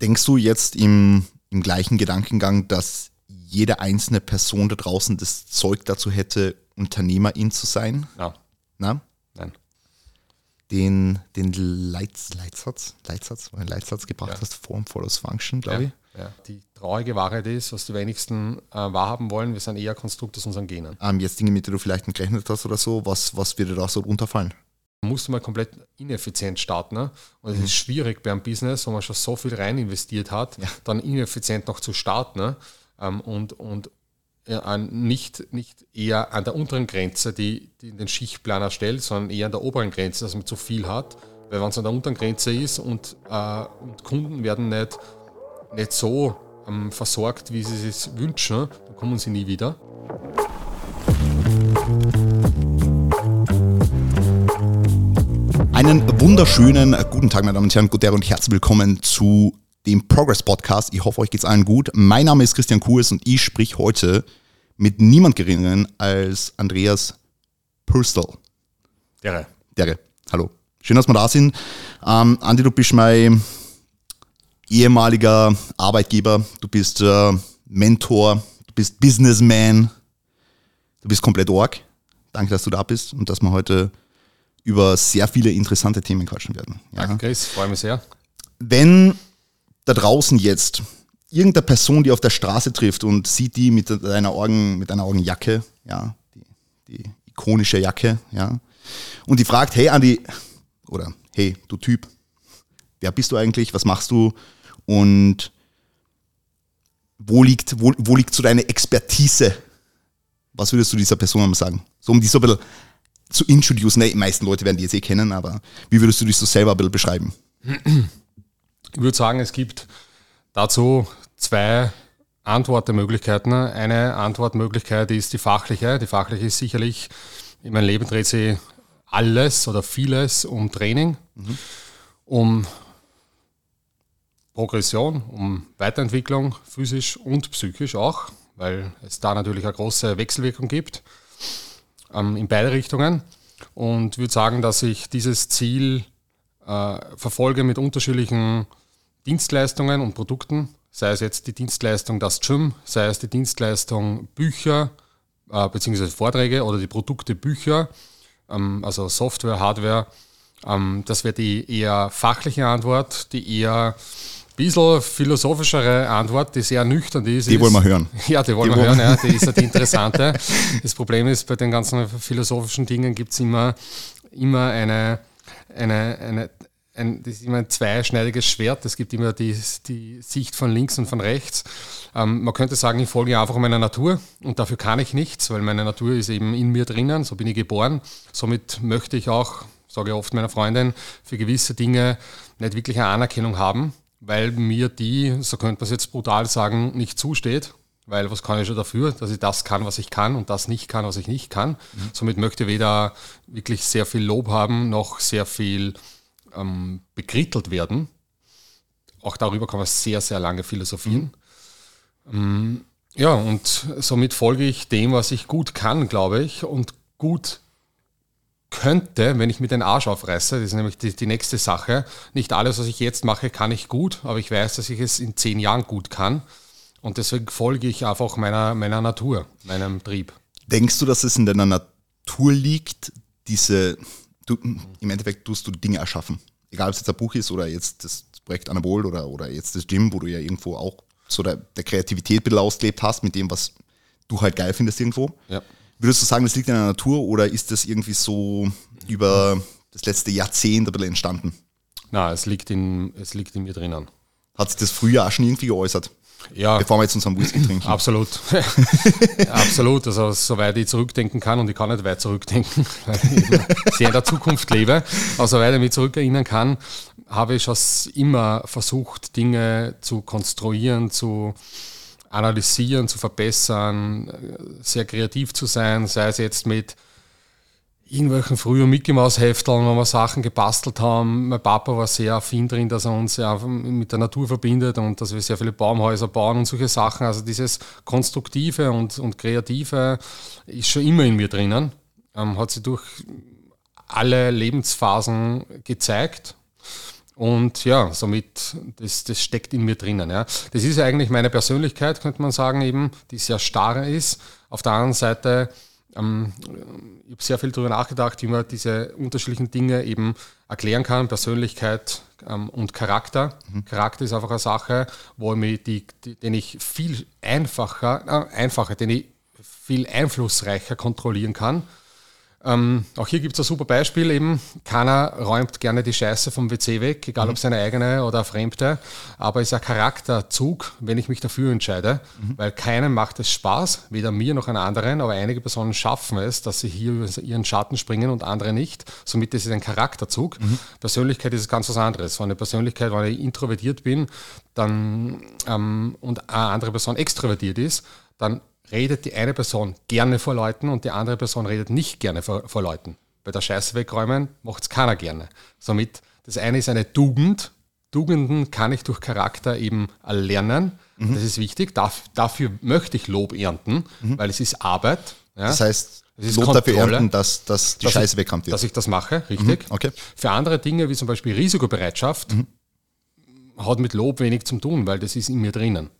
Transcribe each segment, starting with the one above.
Denkst du jetzt im, im gleichen Gedankengang, dass jede einzelne Person da draußen das Zeug dazu hätte, Unternehmerin zu sein? Ja. Na? Nein. Den, den Leits, Leitsatz, Leitsatz, einen Leitsatz gebracht Ja. hast, Form follows Function, glaube ich. Ja. Die traurige Wahrheit ist, was die wenigsten äh, wahrhaben wollen, wir sind eher Konstrukt aus unseren Genen. Ähm, jetzt Dinge, mit denen du vielleicht nicht gerechnet hast oder so, was, was würde da so runterfallen? Man muss mal komplett ineffizient starten. Ne? Und es ist schwierig bei einem Business, wo man schon so viel rein investiert hat, dann ineffizient noch zu starten ne? ähm, und, und ja, nicht, nicht eher an der unteren Grenze, die, die den Schichtplan erstellt, sondern eher an der oberen Grenze, dass man zu viel hat. Weil wenn es an der unteren Grenze ist und, äh, und Kunden werden nicht, nicht so ähm, versorgt, wie sie es wünschen, dann kommen sie nie wieder. Einen wunderschönen äh, guten Tag, meine Damen und Herren, guten Tag und herzlich willkommen zu dem Progress Podcast. Ich hoffe, euch geht's allen gut. Mein Name ist Christian Kurs und ich sprich heute mit niemand geringeren als Andreas Pürstel. Dere. Dere, hallo. Schön, dass wir da sind. Ähm, Andi, du bist mein ehemaliger Arbeitgeber, du bist äh, Mentor, du bist Businessman, du bist komplett org. Danke, dass du da bist und dass wir heute über sehr viele interessante Themen quatschen werden. Ja. Danke, Chris, freue mich sehr. Wenn da draußen jetzt irgendeine Person, die auf der Straße trifft und sieht die mit einer Augen, mit einer Augenjacke, ja, die, die ikonische Jacke, ja, und die fragt, hey Andi, oder hey, du Typ, wer bist du eigentlich, was machst du und wo liegt, wo, wo liegt so deine Expertise? Was würdest du dieser Person sagen? So um die so ein bisschen zu introducen, ne, die meisten Leute werden die jetzt eh kennen, aber wie würdest du dich so selber ein bisschen beschreiben? Ich würde sagen, es gibt dazu zwei Antwortmöglichkeiten. Eine Antwortmöglichkeit ist die fachliche. Die fachliche ist sicherlich, in meinem Leben dreht sich alles oder vieles um Training, um Progression, um Weiterentwicklung, physisch und psychisch auch, weil es da natürlich eine große Wechselwirkung gibt ähm, in beide Richtungen. Und würde sagen, dass ich dieses Ziel äh, verfolge mit unterschiedlichen Dienstleistungen und Produkten, sei es jetzt die Dienstleistung das Gym, sei es die Dienstleistung Bücher äh, bzw. Vorträge oder die Produkte Bücher, ähm, also Software, Hardware. Ähm, das wäre die eher fachliche Antwort, die eher bisschen philosophischere Antwort, die sehr nüchtern ist. Die ist, wollen wir hören. Ja, die wollen Die wir wollen hören, ja, die ist ja die interessante. Das Problem ist, bei den ganzen philosophischen Dingen gibt es immer, immer eine, eine, eine ein, das ist immer ein zweischneidiges Schwert. Es gibt immer die, die Sicht von links und von rechts. Ähm, man könnte sagen, ich folge einfach meiner Natur und dafür kann ich nichts, weil meine Natur ist eben in mir drinnen, so bin ich geboren. Somit möchte ich auch, sage ich oft meiner Freundin, für gewisse Dinge nicht wirklich eine Anerkennung haben, weil mir die, so könnte man es jetzt brutal sagen, nicht zusteht. Weil was kann ich schon dafür, dass ich das kann, was ich kann und das nicht kann, was ich nicht kann. Somit möchte ich weder wirklich sehr viel Lob haben, noch sehr viel ähm, bekrittelt werden. Auch darüber kann man sehr, sehr lange philosophieren. Ähm, ja, und somit folge ich dem, was ich gut kann, glaube ich, und gut könnte, wenn ich mir den Arsch aufreiße, das ist nämlich die, die nächste Sache. Nicht alles, was ich jetzt mache, kann ich gut, aber ich weiß, dass ich es in zehn Jahren gut kann. Und deswegen folge ich einfach meiner, meiner Natur, meinem Trieb. Denkst du, dass es in deiner Natur liegt, diese, du, im Endeffekt tust du Dinge erschaffen? Egal, ob es jetzt ein Buch ist oder jetzt das Projekt Anabol oder, oder jetzt das Gym, wo du ja irgendwo auch so der, der Kreativität ein bisschen ausgelebt hast mit dem, was du halt geil findest irgendwo. Ja. Würdest du sagen, das liegt in der Natur oder ist das irgendwie so über das letzte Jahrzehnt ein bisschen entstanden? Na, es liegt in, es liegt in mir drinnen. Hat sich das früher auch schon irgendwie geäußert? Ja, Bevor wir jetzt unseren Whisky trinken. Absolut. Absolut. Also soweit ich zurückdenken kann und ich kann nicht weit zurückdenken, weil ich sehr in der Zukunft lebe, aber soweit ich mich zurückerinnern kann, habe ich schon immer versucht, Dinge zu konstruieren, zu analysieren, zu verbessern, sehr kreativ zu sein, sei es jetzt mit irgendwelchen frühen Mickey Maus Hefteln, wo wir Sachen gebastelt haben. Mein Papa war sehr affin drin, dass er uns ja mit der Natur verbindet und dass wir sehr viele Baumhäuser bauen und solche Sachen. Also dieses Konstruktive und, und Kreative ist schon immer in mir drinnen. Ähm, hat sich durch alle Lebensphasen gezeigt. Und ja, somit, das, das steckt in mir drinnen. Ja. Das ist eigentlich meine Persönlichkeit, könnte man sagen, eben, die sehr starr ist. Auf der anderen Seite, ähm, ich habe sehr viel darüber nachgedacht, wie man diese unterschiedlichen Dinge eben erklären kann. Persönlichkeit ähm, und Charakter. Mhm. Charakter ist einfach eine Sache, wo ich mich die, die, den ich viel einfacher, äh, einfacher, den ich viel einflussreicher kontrollieren kann ähm, auch hier gibt es ein super Beispiel eben. Keiner räumt gerne die Scheiße vom WC weg, egal mhm. ob seine eigene oder fremde. Aber es ist ein Charakterzug, wenn ich mich dafür entscheide, mhm. weil keinem macht es Spaß, weder mir noch einer anderen, aber einige Personen schaffen es, dass sie hier über ihren Schatten springen und andere nicht. Somit ist es ein Charakterzug. Mhm. Persönlichkeit ist ganz was anderes. So eine Persönlichkeit, wenn ich introvertiert bin dann, ähm, und eine andere Person extrovertiert ist, dann redet die eine Person gerne vor Leuten und die andere Person redet nicht gerne vor, vor Leuten. Bei der Scheiße wegräumen macht es keiner gerne. Somit, das eine ist eine Tugend. Tugenden kann ich durch Charakter eben erlernen. Mhm. Das ist wichtig. Darf, dafür möchte ich Lob ernten, mhm. weil es ist Arbeit. Ja. Das heißt, es Lob Kontrolle, dafür ernten, dass, dass die dass Scheiße wegkommt. Dass ich das mache, richtig. Mhm. Okay. Für andere Dinge, wie zum Beispiel Risikobereitschaft, mhm. hat mit Lob wenig zu tun, weil das ist in mir drinnen.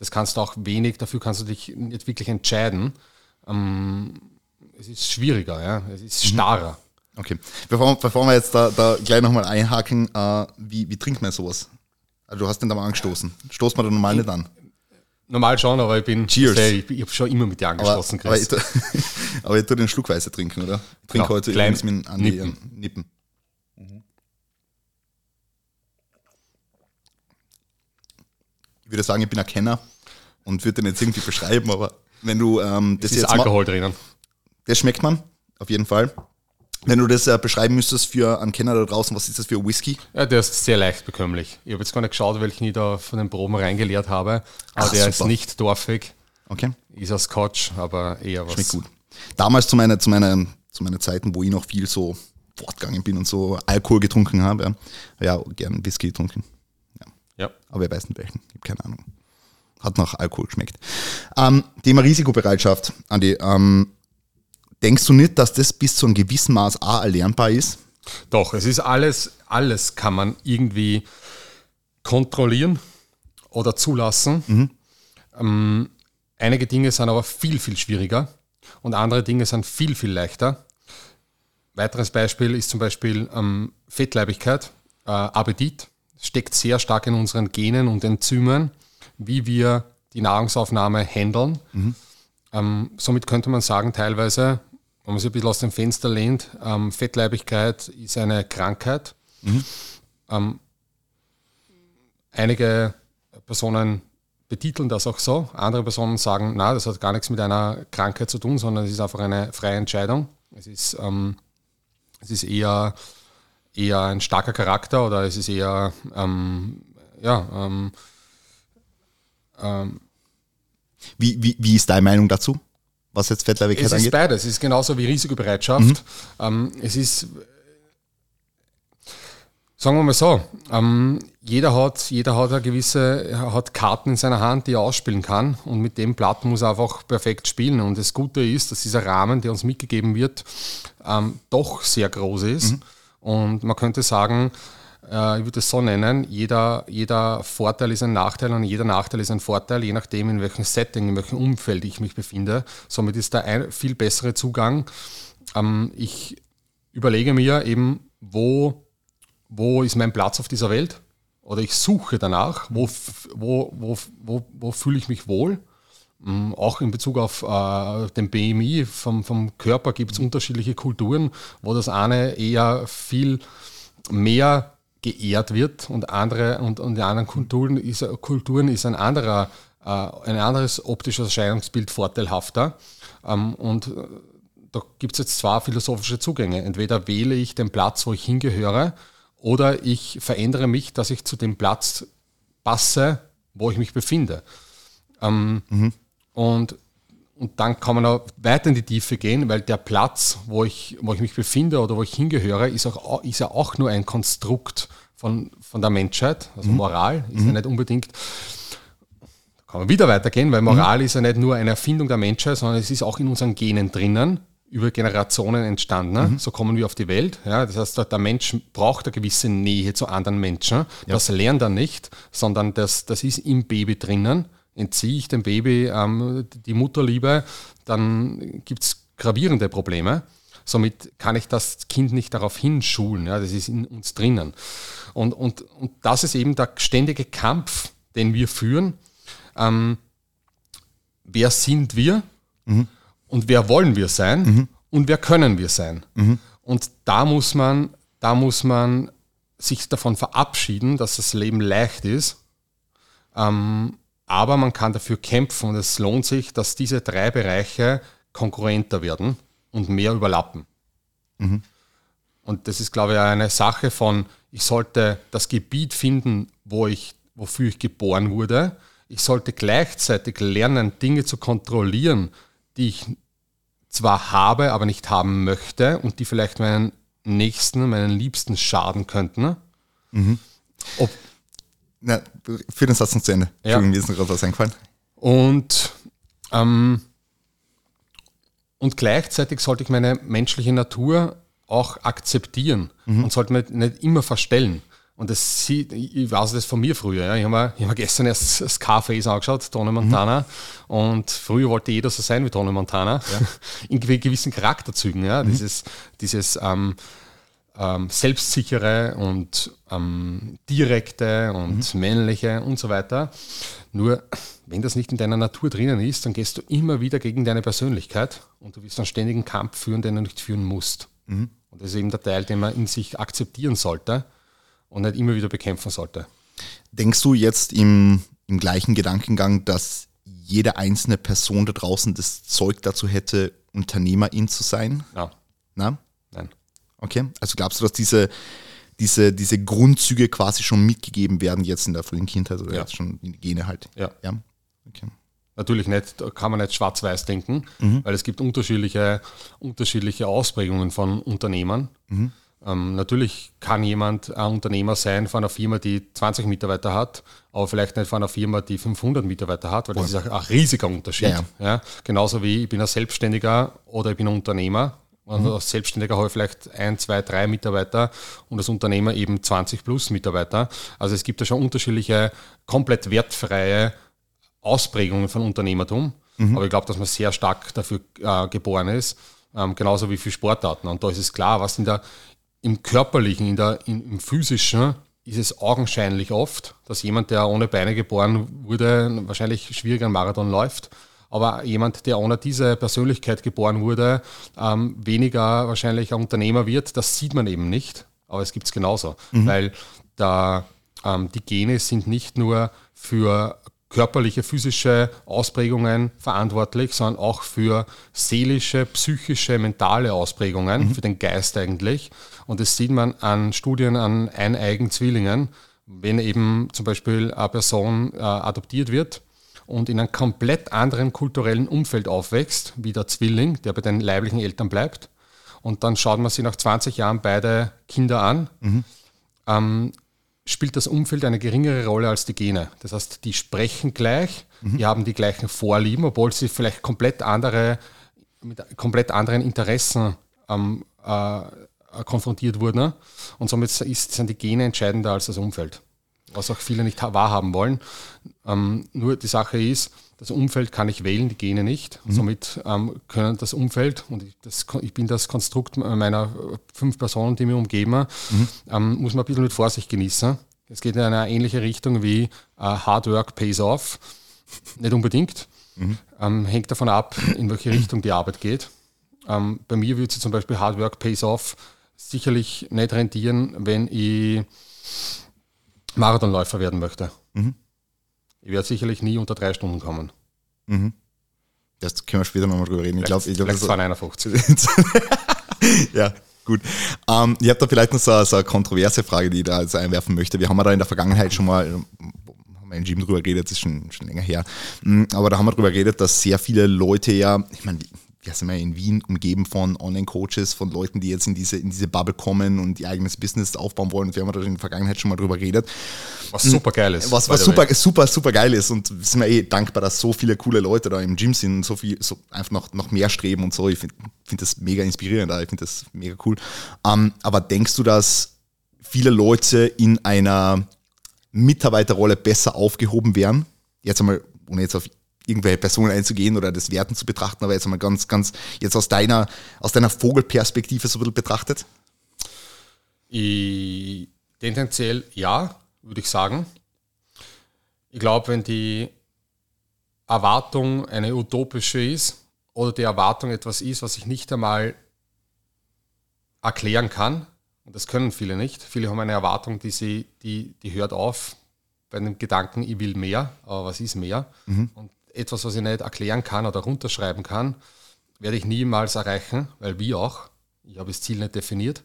Das kannst du auch wenig, dafür kannst du dich nicht wirklich entscheiden. Ähm, es ist schwieriger, ja? es ist mhm. starrer. Okay, bevor, bevor wir jetzt da, da gleich nochmal einhaken, äh, wie, wie trinkt man sowas? Also du hast den da mal angestoßen. Stoßt man da normal nicht an? Normal schon, aber ich bin. Cheers. Ich, ich habe schon immer mit dir angeschlossen, aber, aber, ich, aber ich tue den schluckweise trinken, oder? Ich trinke genau, heute klein, mit an Nippen. Nippen. Würde sagen, ich bin ein Kenner und würde den jetzt irgendwie beschreiben, aber wenn du ähm, das es ist jetzt Alkohol drinnen. Das schmeckt man, auf jeden Fall. Wenn du das äh, beschreiben müsstest für einen Kenner da draußen, was ist das für ein Whisky? Ja, der ist sehr leicht bekömmlich. Ich habe jetzt gar nicht geschaut, welchen ich da von den Proben reingeleert habe, aber Ach, der super. ist nicht dorfig. Okay. Ist ein Scotch, aber eher was. Schmeckt gut. Damals zu meiner, zu meiner, zu meiner Zeiten, wo ich noch viel so fortgegangen bin und so Alkohol getrunken habe, ja, ja gern Whisky getrunken. Ja. Aber wer weiß nicht welchen, ich habe keine Ahnung. Hat nach Alkohol geschmeckt. Ähm, Thema Risikobereitschaft, Andi. Ähm, denkst du nicht, dass das bis zu einem gewissen Maß auch erlernbar ist? Doch, es ist alles, alles kann man irgendwie kontrollieren oder zulassen. Mhm. Ähm, einige Dinge sind aber viel, viel schwieriger und andere Dinge sind viel, viel leichter. Weiteres Beispiel ist zum Beispiel ähm, Fettleibigkeit, äh, Appetit steckt sehr stark in unseren Genen und Enzymen, wie wir die Nahrungsaufnahme handeln. Mhm. Ähm, somit könnte man sagen, teilweise, wenn man sich ein bisschen aus dem Fenster lehnt, ähm, Fettleibigkeit ist eine Krankheit. Mhm. Ähm, einige Personen betiteln das auch so, andere Personen sagen, na, das hat gar nichts mit einer Krankheit zu tun, sondern es ist einfach eine freie Entscheidung. Es ist, ähm, es ist eher eher ein starker Charakter oder ist es eher, ähm, ja, ähm, ähm, wie, wie, wie ist deine Meinung dazu, was jetzt Fettleibigkeit angeht? Es ist beides. Es ist genauso wie Risikobereitschaft. Mhm. Ähm, es ist, sagen wir mal so, ähm, jeder hat, jeder hat eine gewisse, hat Karten in seiner Hand, die er ausspielen kann und mit dem Blatt muss er einfach perfekt spielen. Und das Gute ist, dass dieser Rahmen, der uns mitgegeben wird, ähm, doch sehr groß ist. Mhm und man könnte sagen, äh, ich würde es so nennen, jeder, jeder Vorteil ist ein Nachteil und jeder Nachteil ist ein Vorteil, je nachdem, in welchem Setting, in welchem Umfeld ich mich befinde. Somit ist da ein viel bessere Zugang. Ähm, ich überlege mir eben, wo, wo ist mein Platz auf dieser Welt? Oder ich suche danach, wo, wo, wo, wo, wo fühle ich mich wohl? Mm, auch in Bezug auf äh, den BMI vom, vom Körper gibt es unterschiedliche Kulturen, wo das eine eher viel mehr geehrt wird und andere und, und in anderen Kulturen ist, Kulturen ist ein anderer, äh, ein anderes optisches Erscheinungsbild vorteilhafter. Ähm, und äh, da gibt es jetzt zwei philosophische Zugänge. Entweder wähle ich den Platz, wo ich hingehöre, oder ich verändere mich, dass ich zu dem Platz passe, wo ich mich befinde. Ähm, mhm. Und, und dann kann man auch weiter in die Tiefe gehen, weil der Platz, wo ich, wo ich mich befinde oder wo ich hingehöre, ist, auch, ist ja auch nur ein Konstrukt von, von der Menschheit, also mhm. Moral, ist mhm. ja nicht unbedingt. Da kann man wieder weitergehen, weil Moral mhm. ist ja nicht nur eine Erfindung der Menschheit, sondern es ist auch in unseren Genen drinnen. über Generationen entstanden. Ne? Mhm. So kommen wir auf die Welt. Ja? Das heißt, der Mensch braucht eine gewisse Nähe zu anderen Menschen. Ja. Das lernt er nicht, sondern das, das ist im Baby drinnen. Entziehe ich dem Baby ähm, die Mutterliebe, dann gibt es gravierende Probleme. Somit kann ich das Kind nicht darauf hinschulen. Ja? Das ist in uns drinnen. Und, und, und das ist eben der ständige Kampf, den wir führen. Ähm, wer sind wir? Mhm und wer wollen wir sein mhm. und wer können wir sein. Mhm. Und da muss man, da muss man sich davon verabschieden, dass das Leben leicht ist. Ähm, aber man kann dafür kämpfen und es lohnt sich, dass diese drei Bereiche konkurrenter werden und mehr überlappen. Mhm. Und das ist, glaube ich, eine Sache von, ich sollte das Gebiet finden, wo ich, wofür ich geboren wurde. Ich sollte gleichzeitig lernen, Dinge zu kontrollieren, die ich zwar habe, aber nicht haben möchte und die vielleicht meinen Nächsten, meinen Liebsten schaden könnten. Mhm. Ob, Na, für den Satz noch zu Ende. Ja. Mir ist noch was eingefallen. Und, ähm, und gleichzeitig sollte ich meine menschliche Natur auch akzeptieren mhm. und sollte mir nicht immer verstellen. Und das sieht, ich weiß das von mir früher. Ja. Ich habe mir, hab mir gestern erst Scarface angeschaut, Tony Montana. Mhm. Und früher wollte jeder so sein wie Tony Montana. Ja. In gewissen Charakterzügen. Ja. Mhm. Dieses, dieses ähm, ähm, selbstsichere und ähm, direkte und mhm. männliche und so weiter. Nur, wenn das nicht in deiner Natur drinnen ist, dann gehst du immer wieder gegen deine Persönlichkeit und du wirst einen ständigen Kampf führen, den du nicht führen musst. Mhm. Und das ist eben der Teil, den man in sich akzeptieren sollte und nicht immer wieder bekämpfen sollte. Denkst du jetzt im, im gleichen Gedankengang, dass jede einzelne Person da draußen das Zeug dazu hätte, Unternehmerin zu sein? Ja. Na? Nein. Okay, also glaubst du, dass diese, diese, diese Grundzüge quasi schon mitgegeben werden jetzt in der frühen Kindheit oder ja. jetzt schon in die Gene halt? Ja. ja? Okay. Natürlich nicht, da kann man nicht schwarz-weiß denken, mhm. weil es gibt unterschiedliche, unterschiedliche Ausprägungen von Unternehmern. Mhm. Ähm, natürlich kann jemand ein Unternehmer sein von einer Firma, die 20 Mitarbeiter hat, aber vielleicht nicht von einer Firma, die 500 Mitarbeiter hat, weil das ist ein, ein riesiger Unterschied. Ja, ja. ja, genauso wie ich bin ein Selbstständiger oder ich bin ein Unternehmer. Also mhm. als Selbstständiger habe ich vielleicht ein, zwei, drei Mitarbeiter und als Unternehmer eben 20 plus Mitarbeiter. Also es gibt da schon unterschiedliche, komplett wertfreie Ausprägungen von Unternehmertum. Mhm. Aber ich glaube, dass man sehr stark dafür äh, geboren ist. Ähm, genauso wie für Sportarten. Und da ist es klar, was in der, im Körperlichen, in der, in, im Physischen ist es augenscheinlich oft, dass jemand, der ohne Beine geboren wurde, wahrscheinlich schwieriger einen Marathon läuft. Aber jemand, der ohne diese Persönlichkeit geboren wurde, ähm, weniger wahrscheinlich ein Unternehmer wird, das sieht man eben nicht. Aber es gibt es genauso. Mhm. Weil da, ähm, die Gene sind nicht nur für körperliche, physische Ausprägungen verantwortlich, sondern auch für seelische, psychische, mentale Ausprägungen, mhm. für den Geist eigentlich. Und das sieht man an Studien an eineigen Zwillingen, wenn eben zum Beispiel eine Person äh, adoptiert wird und in einem komplett anderen kulturellen Umfeld aufwächst, wie der Zwilling, der bei den leiblichen Eltern bleibt. Und dann schaut man sich nach 20 Jahren beide Kinder an. Mhm. Ähm, spielt das Umfeld eine geringere Rolle als die Gene. Das heißt, die sprechen gleich, mhm. die haben die gleichen Vorlieben, obwohl sie vielleicht komplett andere, mit komplett anderen Interessen ähm, äh, konfrontiert wurden. Und somit ist, sind die Gene entscheidender als das Umfeld, was auch viele nicht wahrhaben wollen. Ähm, nur die Sache ist, das Umfeld kann ich wählen, die Gene nicht. Mhm. Somit ähm, können das Umfeld, und ich, das, ich, bin das Konstrukt meiner fünf Personen, die mir umgeben, mhm. ähm, muss man ein bisschen mit Vorsicht genießen. Es geht in eine ähnliche Richtung wie uh, Hard Work pays off. Nicht unbedingt. Mhm. Ähm, hängt davon ab, in welche Richtung die Arbeit geht. Ähm, bei mir würde sie zum Beispiel Hard Work pays off sicherlich nicht rentieren, wenn ich Marathonläufer werden möchte. Mhm. Ich werde sicherlich nie unter drei Stunden kommen. Mhm. Das können wir später nochmal drüber reden. Ich glaube, ich glaub, vielleicht 251. ja, gut. Ähm, ich habe da vielleicht noch so, so, eine kontroverse Frage, die ich da also einwerfen möchte. Wir haben da in der Vergangenheit schon mal haben wir in Gym drüber geredet, das ist schon, schon länger her. Mm, aber da haben wir drüber geredet, dass sehr viele Leute ja, ich meine, ja, sind wir in Wien umgeben von Online-Coaches, von Leuten, die jetzt in diese, in diese Bubble kommen und ihr eigenes Business aufbauen wollen. Und wir haben da in der Vergangenheit schon mal drüber geredet. Was super geil ist. Was, was super, super, super geil ist. Und sind wir eh dankbar, dass so viele coole Leute da im Gym sind und so viel, so einfach noch, noch mehr streben und so. Ich finde find das mega inspirierend, ich finde das mega cool. Um, ähm, aber denkst du, dass viele Leute in einer Mitarbeiterrolle besser aufgehoben wären? Jetzt einmal, ohne jetzt auf irgendwelche Personen einzugehen oder das Werten zu betrachten, aber jetzt einmal ganz, ganz, jetzt aus deiner, aus deiner Vogelperspektive so ein bisschen betrachtet? Ich, tendenziell ja, würde ich sagen. Ich glaube, wenn die Erwartung eine utopische ist oder die Erwartung etwas ist, was ich nicht einmal erklären kann, und das können viele nicht, viele haben eine Erwartung, die, sie, die, die hört auf bei dem Gedanken, ich will mehr, aber was ist mehr? Mhm. Und etwas, was ich nicht erklären kann oder runterschreiben kann, werde ich niemals erreichen, weil wie auch, ich habe das Ziel nicht definiert.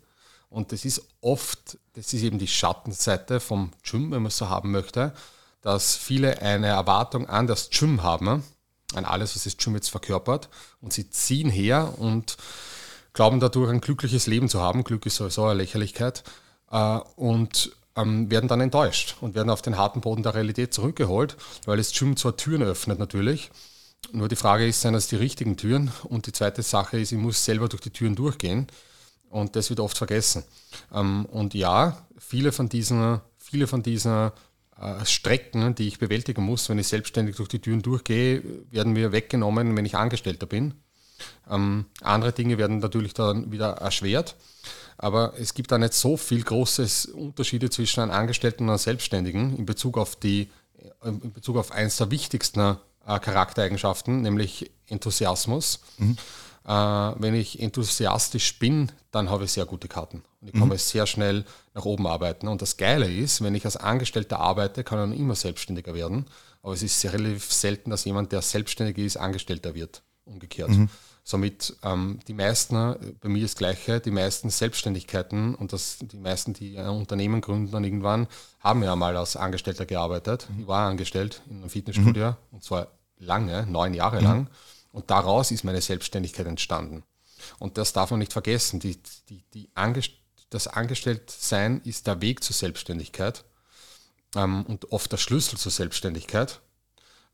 Und das ist oft, das ist eben die Schattenseite vom Gym, wenn man es so haben möchte, dass viele eine Erwartung an das Gym haben, an alles, was das Gym jetzt verkörpert. Und sie ziehen her und glauben dadurch ein glückliches Leben zu haben. Glück ist sowieso eine Lächerlichkeit. Äh, und ähm, werden dann enttäuscht und werden auf den harten Boden der Realität zurückgeholt, weil das Gym zwar Türen öffnet natürlich, nur die Frage ist, sind das die richtigen Türen? Und die zweite Sache ist, ich muss selber durch die Türen durchgehen und das wird oft vergessen. Ähm, und ja, viele von diesen, viele von diesen äh, Strecken, die ich bewältigen muss, wenn ich selbstständig durch die Türen durchgehe, werden mir weggenommen, wenn ich Angestellter bin. Ähm, andere Dinge werden natürlich dann wieder erschwert. Aber es gibt da nicht so viel große Unterschiede zwischen einem Angestellten und einem Selbstständigen in Bezug auf die, in Bezug auf eines der wichtigsten äh, Charaktereigenschaften, nämlich Enthusiasmus. Mhm. Äh, wenn ich enthusiastisch bin, dann habe ich sehr gute Karten. Und ich kann mhm. sehr schnell nach oben arbeiten. Und das Geile ist, wenn ich als Angestellter arbeite, kann ich immer selbstständiger werden. Aber es ist sehr relativ selten, dass jemand, der selbstständig ist, Angestellter wird. Umgekehrt. Mhm. Somit ähm, die meisten, bei mir das Gleiche, die meisten Selbstständigkeiten und das, die meisten, die ein Unternehmen gründen dann irgendwann, haben ja mal als Angestellter gearbeitet. Mhm. Ich war angestellt in einem Fitnessstudio mhm. und zwar lange, neun Jahre mhm. lang. Und daraus ist meine Selbstständigkeit entstanden. Und das darf man nicht vergessen. Die, die, die Angest das Angestelltsein ist der Weg zur Selbstständigkeit ähm, und oft der Schlüssel zur Selbstständigkeit.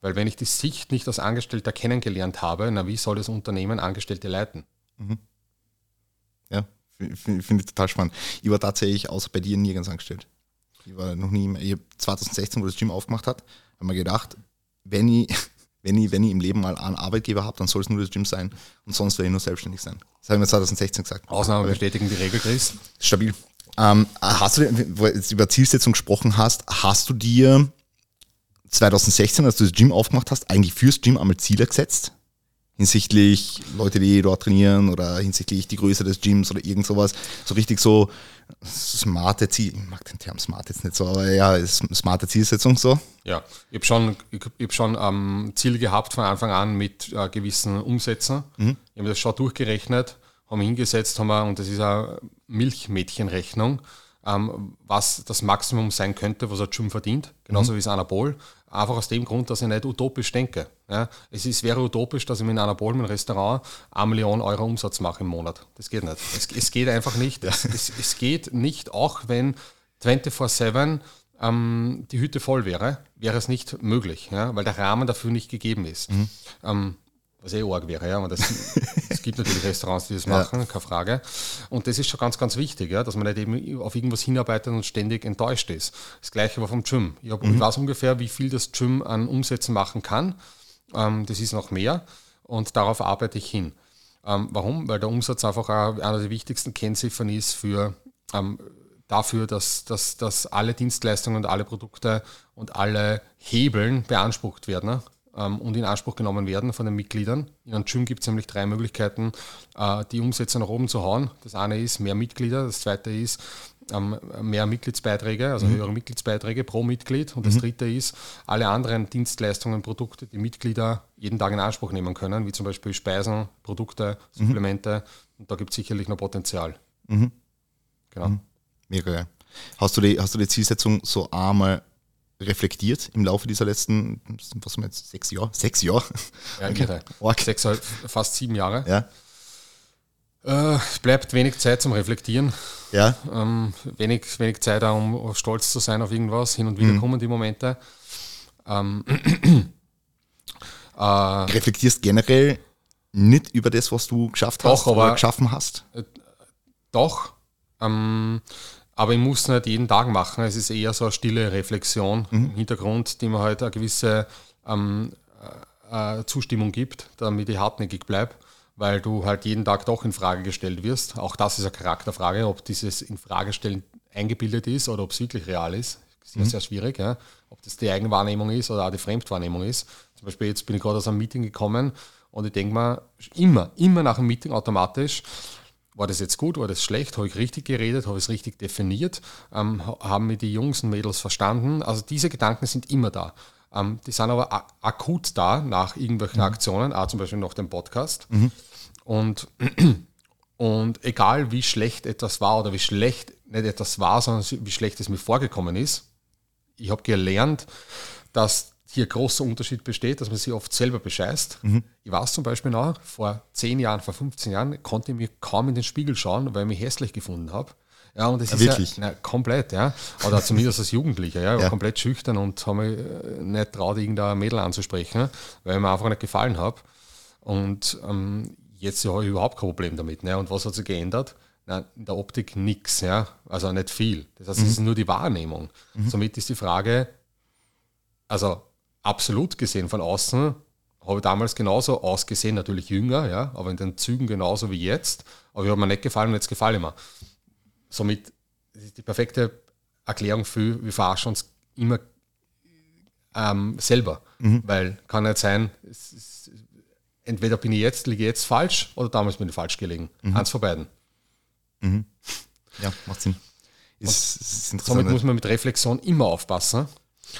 Weil wenn ich die Sicht nicht als Angestellter kennengelernt habe, na wie soll das Unternehmen Angestellte leiten? Mhm. Ja, finde find ich total spannend. Ich war tatsächlich außer bei dir nirgends angestellt. Ich war noch nie, ich 2016, wo das Gym aufgemacht hat, habe mir gedacht, wenn ich, wenn, ich, wenn ich im Leben mal einen Arbeitgeber habe, dann soll es nur das Gym sein und sonst werde ich nur selbstständig sein. Das habe ich mir 2016 gesagt. Ausnahme bestätigen die Regel, Chris. Stabil. Ähm, hast du, wo du über Zielsetzung gesprochen hast, hast du dir 2016, als du das Gym aufgemacht hast, eigentlich fürs Gym einmal Ziele gesetzt? Hinsichtlich Leute, die dort trainieren oder hinsichtlich die Größe des Gyms oder irgend sowas. So richtig so smarte Ziele. Ich mag den Term smart jetzt nicht so, aber ja, smarte Zielsetzung so. Ja, ich habe schon, ich hab schon ähm, Ziele gehabt von Anfang an mit äh, gewissen Umsätzen. Mhm. Ich habe das schon durchgerechnet, haben hingesetzt, haben wir, und das ist eine Milchmädchenrechnung, ähm, was das Maximum sein könnte, was ein Gym verdient, genauso mhm. wie es Anabol. Einfach aus dem Grund, dass ich nicht utopisch denke. Ja, es ist, wäre utopisch, dass ich mit einer Bolmen Restaurant eine Million Euro Umsatz mache im Monat. Das geht nicht. Es, es geht einfach nicht. Es, es, es, geht nicht, auch wenn 24-7 ähm, die Hütte voll wäre, wäre es nicht möglich, ja, weil der Rahmen dafür nicht gegeben ist. Mhm. Ähm, was eh arg wäre, ja, aber das, es gibt natürlich Restaurants, die das machen, ja. keine Frage. Und das ist schon ganz, ganz wichtig, ja, dass man nicht eben auf irgendwas hinarbeitet und ständig enttäuscht ist. Das gleiche war vom Gym. Ich, hab, mhm. ich weiß ungefähr, wie viel das Gym an Umsätzen machen kann. Ähm, das ist noch mehr und darauf arbeite ich hin. Ähm, warum? Weil der Umsatz einfach einer der wichtigsten Kennziffern ist für ähm, dafür, dass, dass, dass alle Dienstleistungen und alle Produkte und alle Hebeln beansprucht werden. Ne? Ähm, und in Anspruch genommen werden von den Mitgliedern. In einem Gym gibt es nämlich drei Möglichkeiten, äh, die Umsätze nach oben zu hauen. Das eine ist mehr Mitglieder, das zweite ist ähm, mehr Mitgliedsbeiträge, also mhm. höhere Mitgliedsbeiträge pro Mitglied. Und das mhm. dritte ist alle anderen Dienstleistungen, Produkte, die Mitglieder jeden Tag in Anspruch nehmen können, wie zum Beispiel Speisen, Produkte, mhm. Supplemente. Mhm. Und da gibt es sicherlich noch Potenzial. Mhm. Genau. Mhm. Mega geil. Hast du, die, hast du die Zielsetzung so einmal reflektiert im Laufe dieser letzten, was haben wir jetzt, sechs Jahre? Sechs Jahre? Ja, okay. Sechs, fast sieben Jahre. Ja. Äh, bleibt wenig Zeit zum Reflektieren. Ja. Ähm, wenig, wenig Zeit, auch, um stolz zu sein auf irgendwas. Hin und wieder mhm. kommen die Momente. Ähm, äh, Reflektierst generell nicht über das, was du geschafft doch, hast oder geschaffen hast? Äh, doch. Ähm, aber ich muss es nicht jeden Tag machen. Es ist eher so eine stille Reflexion mhm. im Hintergrund, die mir halt eine gewisse ähm, äh, äh, Zustimmung gibt, damit ich hartnäckig bleibe, weil du halt jeden Tag doch in Frage gestellt wirst. Auch das ist eine Charakterfrage, ob dieses in Frage stellen eingebildet ist oder ob es wirklich real ist. Sehr, mhm. sehr schwierig, ja. ob das die Eigenwahrnehmung ist oder auch die Fremdwahrnehmung ist. Zum Beispiel jetzt bin ich gerade aus einem Meeting gekommen und ich denke mir immer, immer nach einem Meeting automatisch, war das jetzt gut, war das schlecht, habe ich richtig geredet, habe ich es richtig definiert, ähm, haben mir die Jungs und Mädels verstanden. Also diese Gedanken sind immer da. Ähm, die sind aber akut da nach irgendwelchen mhm. Aktionen, auch zum Beispiel nach dem Podcast. Mhm. Und, und egal wie schlecht etwas war oder wie schlecht nicht etwas war, sondern wie schlecht es mir vorgekommen ist, ich habe gelernt, dass hier großer Unterschied besteht, dass man sich oft selber bescheißt. Mhm. Ich weiß zum Beispiel noch, vor 10 Jahren, vor 15 Jahren konnte ich mir kaum in den Spiegel schauen, weil ich mich hässlich gefunden habe. Ja, und das ja, ist wirklich? Ja, na, komplett, ja. Oder zumindest als Jugendlicher, ja. Ja. komplett schüchtern und habe mich äh, nicht traut, irgendein Mädel anzusprechen, weil ich mir einfach nicht gefallen habe. Und ähm, jetzt habe ich überhaupt kein Problem damit. Ne? Und was hat sich geändert? Na, in der Optik nichts, ja. Also nicht viel. Das heißt, es mhm. ist nur die Wahrnehmung. Mhm. Somit ist die Frage, also absolut gesehen von außen habe ich damals genauso ausgesehen, natürlich jünger, ja, aber in den Zügen genauso wie jetzt. Aber ich habe mir nicht gefallen und jetzt gefalle ich mir. Somit ist die perfekte Erklärung für, wir verarschen uns immer ähm, selber. Mhm. Weil kann nicht sein, ist, entweder bin ich jetzt, liege jetzt falsch oder damals bin ich falsch gelegen. Mhm. Eins von beiden. Mhm. Ja, macht Sinn. Ist, ist somit muss man mit Reflexion immer aufpassen.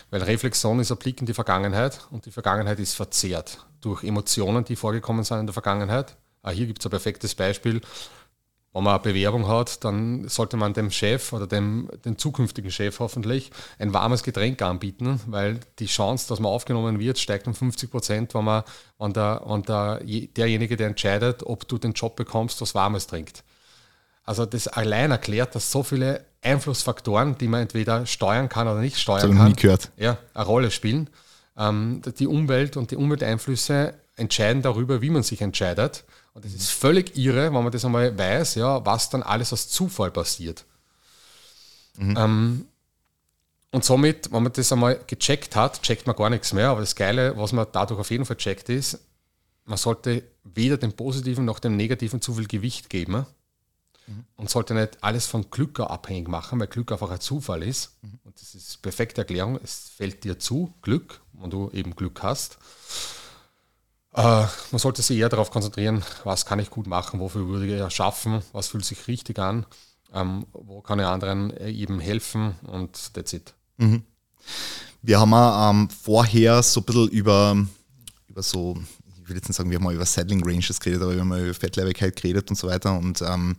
Weil Reflexion ist ein Blick in die Vergangenheit und die Vergangenheit ist verzehrt durch Emotionen, die vorgekommen sind in der Vergangenheit. Auch hier gibt es ein perfektes Beispiel. Wenn man eine Bewerbung hat, dann sollte man dem Chef oder dem den zukünftigen Chef hoffentlich ein warmes Getränk anbieten, weil die Chance, dass man aufgenommen wird, steigt um 50 Prozent, wenn, man, wenn, der, wenn der, derjenige, der entscheidet, ob du den Job bekommst, was Warmes trinkt. Also das allein erklärt, dass so viele Einflussfaktoren, die man entweder steuern kann oder nicht steuern das kann, nie gehört. Ja, eine Rolle spielen. Ähm, die Umwelt und die Umwelteinflüsse entscheiden darüber, wie man sich entscheidet. Und es ist völlig irre, wenn man das einmal weiß, ja, was dann alles aus Zufall passiert. Mhm. Ähm, und somit, wenn man das einmal gecheckt hat, checkt man gar nichts mehr. Aber das Geile, was man dadurch auf jeden Fall checkt, ist, man sollte weder dem Positiven noch dem Negativen zu viel Gewicht geben mhm. und sollte nicht alles von Glück abhängig machen, weil Glück einfach ein Zufall ist. Mhm. Und das ist eine perfekte Erklärung. Es fällt dir zu, Glück, wenn du eben Glück hast. Äh, man sollte sich eher darauf konzentrieren, was kann ich gut machen, wofür würde ich erschaffen, was fühlt sich richtig an, ähm, wo kann ich anderen äh, eben helfen und that's it. Mhm. Wir haben ähm, vorher so ein bisschen über, über so ich will jetzt nicht sagen, wir haben mal über Settling Ranges geredet, aber wir haben mal über Fettleibigkeit geredet und so weiter. Und ähm,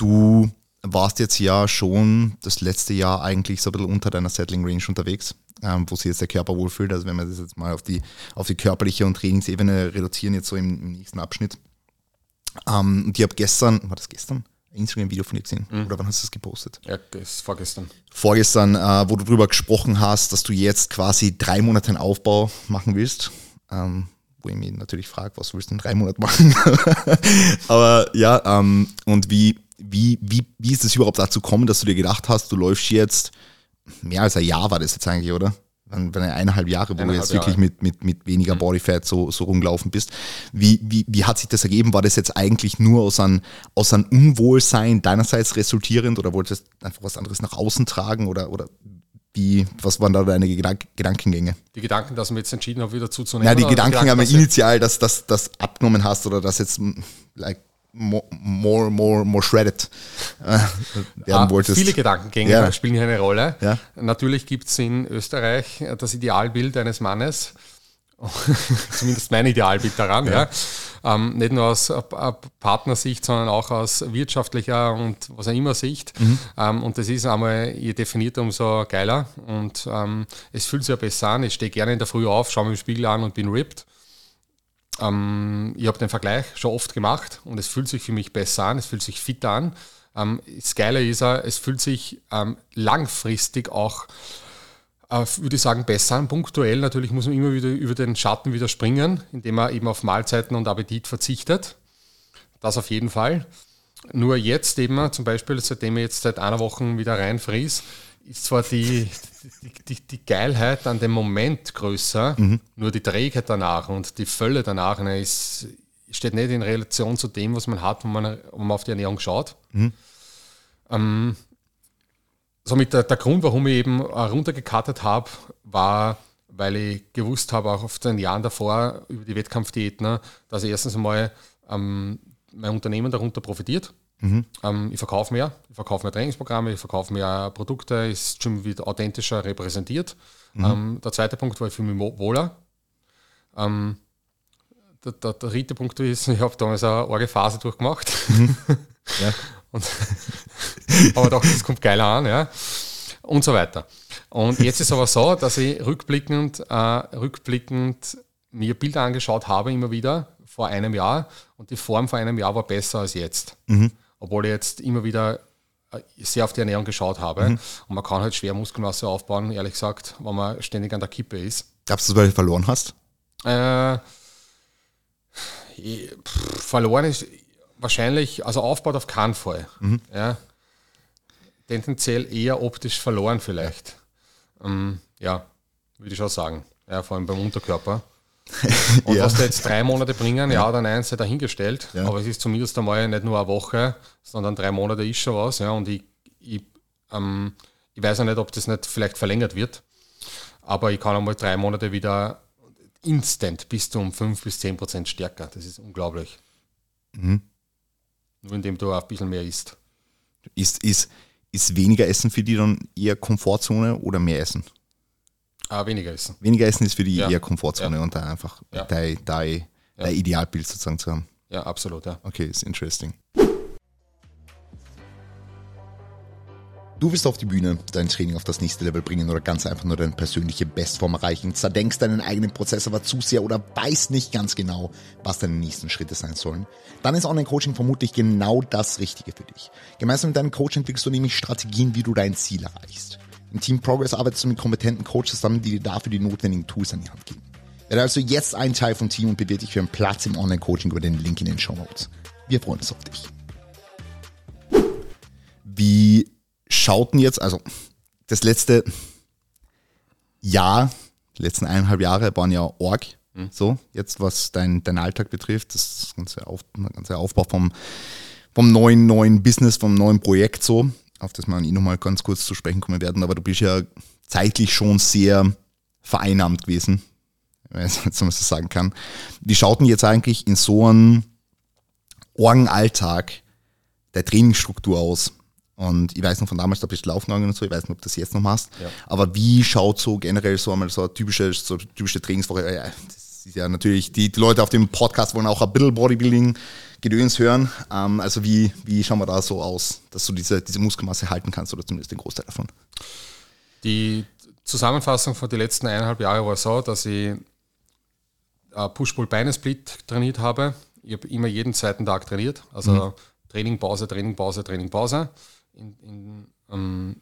du warst jetzt ja schon das letzte Jahr eigentlich so ein bisschen unter deiner Settling Range unterwegs, ähm, wo sich jetzt der Körper wohlfühlt. Also wenn wir das jetzt mal auf die, auf die körperliche und Trainingsebene reduzieren, jetzt so im, im nächsten Abschnitt. Ähm, und ich habe gestern, war das gestern? Instagram-Video von dir gesehen. Mhm. Oder wann hast du das gepostet? Ja, das vorgestern. Vorgestern, äh, wo du darüber gesprochen hast, dass du jetzt quasi drei Monate einen Aufbau machen willst. Ähm, wo ich mich natürlich frage, was willst du in drei Monaten machen? Aber ja, ähm, und wie, wie, wie, wie ist es überhaupt dazu gekommen, dass du dir gedacht hast, du läufst jetzt, mehr als ein Jahr war das jetzt eigentlich, oder? Wenn, wenn eineinhalb Jahre, wo eineinhalb du jetzt Jahre. wirklich mit, mit, mit weniger mhm. Bodyfat so, so rumgelaufen bist. Wie, wie, wie hat sich das ergeben? War das jetzt eigentlich nur aus einem, aus einem Unwohlsein deinerseits resultierend oder wolltest du einfach was anderes nach außen tragen oder, oder wie, was waren da deine Gedank Gedankengänge? Die Gedanken, dass wir jetzt entschieden haben, wieder zuzunehmen? Ja, die Gedanken haben wir initial, dass du das, das abgenommen hast oder dass jetzt like, more, more, more, more shredded äh, werden ah, wolltest. Viele Gedankengänge ja. spielen hier eine Rolle. Ja. Natürlich gibt es in Österreich das Idealbild eines Mannes, zumindest mein Idealbild daran, ja. Ähm, nicht nur aus äh, Partnersicht, sondern auch aus wirtschaftlicher und was auch immer Sicht. Mhm. Ähm, und das ist einmal, je definierter, umso geiler. Und ähm, es fühlt sich ja besser an. Ich stehe gerne in der Früh auf, schaue mir den Spiegel an und bin ripped. Ähm, ich habe den Vergleich schon oft gemacht und es fühlt sich für mich besser an, es fühlt sich fitter an. Ähm, das Geile ist, es fühlt sich ähm, langfristig auch äh, würde ich sagen, besser an. Punktuell natürlich muss man immer wieder über den Schatten wieder springen, indem man eben auf Mahlzeiten und Appetit verzichtet. Das auf jeden Fall. Nur jetzt eben, zum Beispiel, seitdem ich jetzt seit einer Woche wieder reinfries, ist zwar die, die, die, die, Geilheit an dem Moment größer, mhm. nur die Trägheit danach und die Fülle danach ne, ist, steht nicht in Relation zu dem, was man hat, wenn man, wenn man auf die Ernährung schaut. Mhm. Ähm, somit der, der, Grund, warum ich eben runtergekartet habe, war, weil ich gewusst habe, auch auf den Jahren davor über die Wettkampfdiäten, ne, dass erstens einmal ähm, mein Unternehmen darunter profitiert. Mhm. Ähm, ich verkaufe mehr, ich verkaufe mehr Trainingsprogramme, ich verkaufe mehr Produkte, ist schon wieder authentischer repräsentiert. Mhm. Ähm, der zweite Punkt war, ich fühle mich wohler. Ähm, der, der, der dritte Punkt ist, ich habe damals eine arge Phase durchgemacht. Mhm. Ja. Und aber doch, das kommt geiler an, ja. Und so weiter. Und jetzt ist es aber so, dass ich rückblickend, äh, rückblickend mir Bilder angeschaut habe, immer wieder, vor einem Jahr. Und die Form vor einem Jahr war besser als jetzt. Mhm. Obwohl ich jetzt immer wieder äh, sehr auf die Ernährung geschaut habe. Mhm. Und man kann halt schwer Muskelmasse aufbauen, ehrlich gesagt, wenn man ständig an der Kippe ist. Glaubst du, weil du verloren hast? Äh, pff, verloren ist wahrscheinlich, also aufbaut auf keinen Fall. Mhm. Ja. Tendenziell eher optisch verloren vielleicht. Ähm, ja, würde ich schon sagen. Ja, vor allem beim Unterkörper. Und ja. was da jetzt drei Monate bringen, ja, oder nein, sei dahingestellt. Ja. Aber es ist zumindest einmal nicht nur eine Woche, sondern drei Monate ist schon was. Ja, und ich, ich, ähm, ich weiß ja nicht, ob das nicht vielleicht verlängert wird. Aber ich kann einmal drei Monate wieder instant bis zu um 5 bis 10 Prozent stärker. Das ist unglaublich. Mhm. Nur indem du auch ein bisschen mehr isst. Ist, ist, ist weniger Essen für die dann eher Komfortzone oder mehr Essen? Ah, weniger Essen. Weniger Essen ist für die ja. eher Komfortzone ja. und da einfach ja. dein, dein, dein Idealbild sozusagen zu haben. Ja, absolut, ja. Okay, ist interesting. Du willst auf die Bühne dein Training auf das nächste Level bringen oder ganz einfach nur deine persönliche Bestform erreichen, zerdenkst deinen eigenen Prozess aber zu sehr oder weißt nicht ganz genau, was deine nächsten Schritte sein sollen, dann ist Online-Coaching vermutlich genau das Richtige für dich. Gemeinsam mit deinem Coach entwickelst du nämlich Strategien, wie du dein Ziel erreichst. Im Team Progress arbeitest du mit kompetenten Coaches zusammen, die dir dafür die notwendigen Tools an die Hand geben. Werde also jetzt ein Teil vom Team und bewirb dich für einen Platz im Online-Coaching über den Link in den Show Notes. Wir freuen uns auf dich. Wie schauten jetzt, also das letzte Jahr, die letzten eineinhalb Jahre waren ja Org. Mhm. So, jetzt was dein, dein Alltag betrifft, das ganze, Auf, ganze Aufbau vom, vom neuen, neuen Business, vom neuen Projekt so, auf das wir eh nochmal ganz kurz zu sprechen kommen werden, aber du bist ja zeitlich schon sehr vereinnahmt gewesen, wenn man so sagen kann. Wie schaut denn jetzt eigentlich in so einem Orgenalltag der Trainingsstruktur aus? Und ich weiß noch von damals, da bist du laufen gegangen und so, ich weiß nicht, ob du das jetzt noch machst. Ja. Aber wie schaut so generell so einmal so eine typische, so typische Trainingswoche? Ja, das ist ja natürlich, die, die Leute auf dem Podcast wollen auch ein bisschen Bodybuilding Gedöns hören. Ähm, also wie, wie schauen wir da so aus, dass du diese, diese Muskelmasse halten kannst oder zumindest den Großteil davon? Die Zusammenfassung von den letzten eineinhalb Jahren war so, dass ich Push-Pull-Beine-Split trainiert habe. Ich habe immer jeden zweiten Tag trainiert. Also mhm. Training, Pause, Training, Pause, Training, Pause in, in, ähm,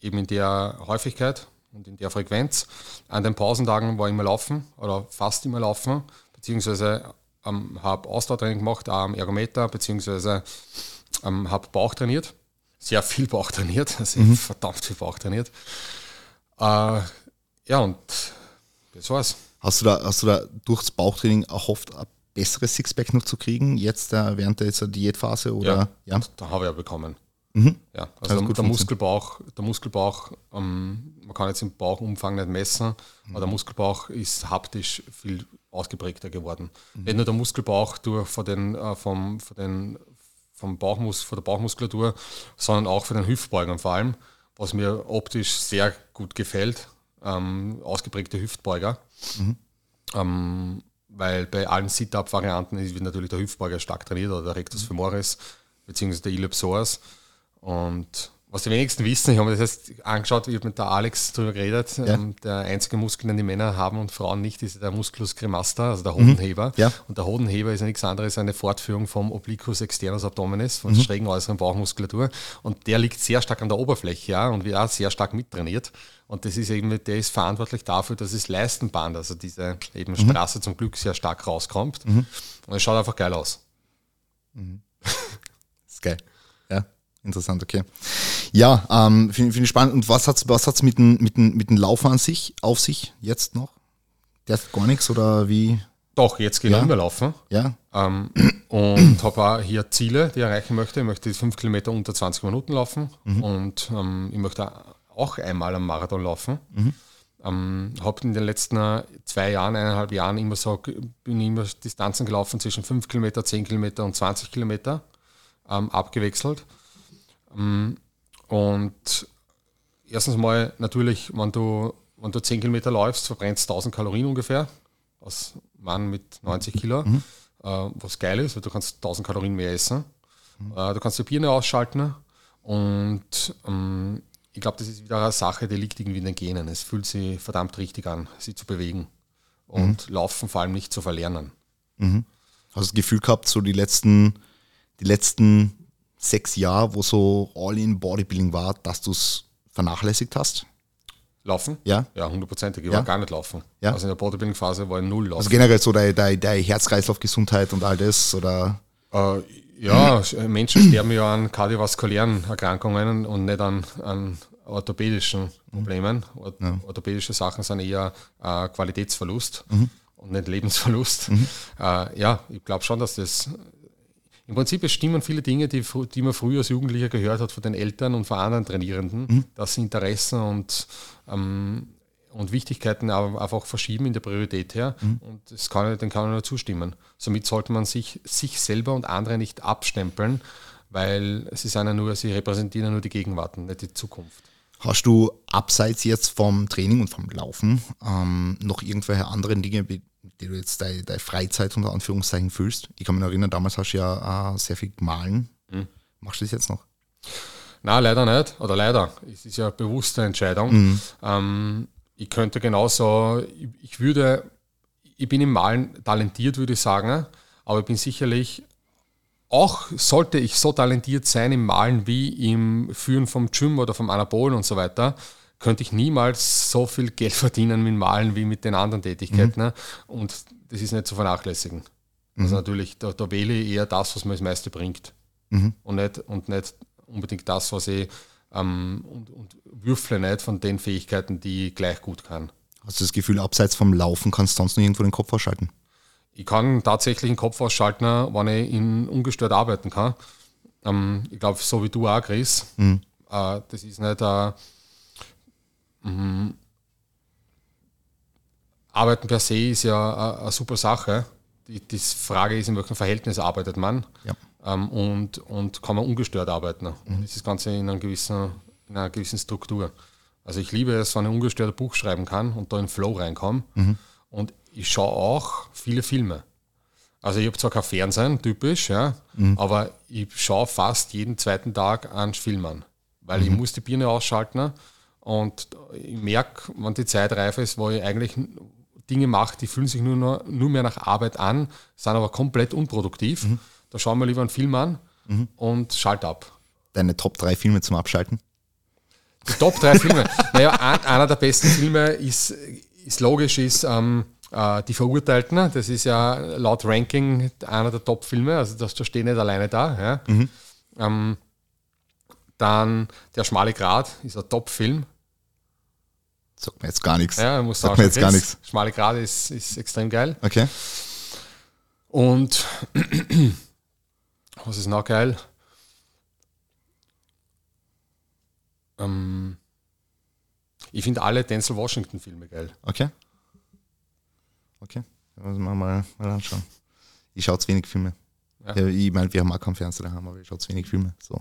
eben in der Häufigkeit und in der Frequenz. An den Pausentagen war ich immer laufen oder fast immer laufen, beziehungsweise ähm, habe Ausdauertraining gemacht, auch am Ergometer, beziehungsweise ähm, habe Bauch trainiert. Sehr viel Bauch trainiert, also mhm. verdammt viel Bauch trainiert. Äh, ja, und das war's. Hast du da, hast du da durchs Bauchtraining erhofft, ein besseres Sixpack noch zu kriegen, jetzt äh, während der, Diätphase? Oder? Ja, ja? da habe ich ja bekommen. Mhm. Ja, also der Muskelbauch, der Muskelbauch, ähm, man kann jetzt den Bauchumfang nicht messen, mhm. aber der Muskelbauch ist haptisch viel ausgeprägter geworden. Mhm. Nicht nur der Muskelbauch durch von den, äh, vom, von den, vom Bauchmus, von der Bauchmuskulatur, sondern auch von den Hüftbeugern vor allem, was mir optisch sehr gut gefällt. Ähm, ausgeprägte Hüftbeuger. Mhm. Ähm, weil bei allen Sit-Up-Varianten wird natürlich der Hüftbeuger stark trainiert oder der Rectus femoris beziehungsweise der Iliopsoas. Und was die wenigsten wissen, ich habe mir das jetzt angeschaut, ich habe mit der Alex darüber geredet, ja. ähm, der einzige Muskel, den die Männer haben und Frauen nicht, ist der Musculus cremaster, also der Hodenheber. Mhm. Ja. Und der Hodenheber ist ja nichts anderes als eine Fortführung vom Obliquus externus abdominis, von mhm. schrägen äußeren Bauchmuskulatur. Und der liegt sehr stark an der Oberfläche ja, und wird auch sehr stark mittrainiert. Und das ist eben, der ist verantwortlich dafür, dass das Leistenband, also diese eben mhm. Straße zum Glück sehr stark rauskommt. Mhm. Und es schaut einfach geil aus. Mhm. das ist geil. Ja, interessant, okay. Ja, ähm, finde find ich spannend. Und was hat es was hat's mit dem mit mit den Laufen an sich auf sich jetzt noch? Der hat gar nichts oder wie? Doch, jetzt gehen ja. wir laufen. Ja. Ähm, und habe auch hier Ziele, die ich erreichen möchte. Ich möchte 5 Kilometer unter 20 Minuten laufen mhm. und ähm, ich möchte auch einmal am Marathon laufen. Mhm. Ähm, habe in den letzten zwei Jahren, eineinhalb Jahren immer so, bin immer Distanzen gelaufen zwischen 5 Kilometer, 10 Kilometer und 20 Kilometer ähm, abgewechselt. Ähm, und erstens mal natürlich, wenn du, wenn du 10 Kilometer läufst, verbrennst du 1000 Kalorien ungefähr, als Mann mit 90 Kilo, mhm. äh, was geil ist, weil du kannst 1000 Kalorien mehr essen. Mhm. Äh, du kannst die Birne ausschalten und ähm, ich glaube, das ist wieder eine Sache, die liegt irgendwie in den Genen. Es fühlt sich verdammt richtig an, sie zu bewegen und mhm. Laufen vor allem nicht zu verlernen. Mhm. Hast du das Gefühl gehabt, so die letzten, die letzten sechs Jahre, wo so All-in-Bodybuilding war, dass du es vernachlässigt hast? Laufen? Ja. Ja, hundertprozentig. Ich ja. war gar nicht laufen. Ja. Also in der Bodybuilding-Phase war ich null laufen. Also generell so deine, deine, deine Herz-Kreislauf-Gesundheit und all das? Oder? Äh, ja, Menschen sterben ja an kardiovaskulären Erkrankungen und nicht an, an orthopädischen Problemen. Ja. Orthopädische Sachen sind eher äh, Qualitätsverlust mhm. und nicht Lebensverlust. Mhm. Äh, ja, ich glaube schon, dass das im Prinzip es stimmen viele Dinge, die, die man früher als Jugendlicher gehört hat von den Eltern und von anderen Trainierenden, mhm. dass Interessen und, ähm, und Wichtigkeiten einfach verschieben in der Priorität her. Mhm. Und das kann, dem kann man nur zustimmen. Somit sollte man sich, sich selber und andere nicht abstempeln, weil sie, sind ja nur, sie repräsentieren ja nur die Gegenwart, nicht die Zukunft. Hast du abseits jetzt vom Training und vom Laufen ähm, noch irgendwelche anderen Dinge, die du jetzt deine, deine Freizeit unter Anführungszeichen fühlst? Ich kann mich erinnern, damals hast du ja äh, sehr viel gemahlen. Mhm. Machst du das jetzt noch? Nein, leider nicht. Oder leider. Es ist ja eine bewusste Entscheidung. Mhm. Ähm, ich könnte genauso, ich, ich, würde, ich bin im Malen talentiert, würde ich sagen, aber ich bin sicherlich, auch sollte ich so talentiert sein im Malen wie im Führen vom Gym oder vom Anabolen und so weiter, könnte ich niemals so viel Geld verdienen mit Malen wie mit den anderen Tätigkeiten. Mhm. Ne? Und das ist nicht zu vernachlässigen. Also mhm. Also natürlich, da, da, wähle ich eher das, was mir das meiste bringt. Mhm. Und, nicht, und nicht unbedingt das, was ich ähm, und, und würfle nicht von den Fähigkeiten, die ich gleich gut kann. Hast du das Gefühl, abseits vom Laufen kannst du sonst noch irgendwo den Kopf ausschalten? Ich kann tatsächlich den Kopf ausschalten, wenn ich in ungestört arbeiten kann. Ähm, ich glaube, so wie du auch, Chris. Mhm. Äh, das ist nicht äh, Mhm. Arbeiten per se ist ja eine super Sache. Die, die Frage ist, in welchem Verhältnis arbeitet man ja. ähm, und, und kann man ungestört arbeiten. Mhm. Das ist das Ganze in, einer gewissen, in einer gewissen Struktur. Also ich liebe es, wenn ich ungestört ein Buch schreiben kann und da in Flow reinkomme. Mhm. Und ich schaue auch viele Filme. Also ich habe zwar kein Fernsehen, typisch, ja, mhm. aber ich schaue fast jeden zweiten Tag einen Film an. Weil ich mhm. muss die Birne ausschalten und ich merke, wenn die Zeit reif ist, wo ich eigentlich Dinge mache, die fühlen sich nur, noch, nur mehr nach Arbeit an, sind aber komplett unproduktiv. Mhm. Da schauen wir lieber einen Film an mhm. und schalt ab. Deine Top 3 Filme zum Abschalten? Die Top 3 Filme. naja, einer der besten Filme ist, ist logisch, ist ähm, äh, Die Verurteilten. Das ist ja laut Ranking einer der Top-Filme, also das, da steht nicht alleine da. Ja. Mhm. Ähm, dann Der schmale Grat ist ein Top-Film. Sagt mir jetzt gar nichts. Ja, muss Sagt mir jetzt gar nichts. Schmale Grad ist, ist extrem geil. Okay. Und was ist noch geil? Ähm, ich finde alle Denzel Washington-Filme geil. Okay. Okay. Müssen wir mal, mal anschauen. Ich schaue zu wenig Filme. Ja. Ich meine, wir haben auch keinen Fernseher daheim, aber ich schaue zu wenig Filme. So.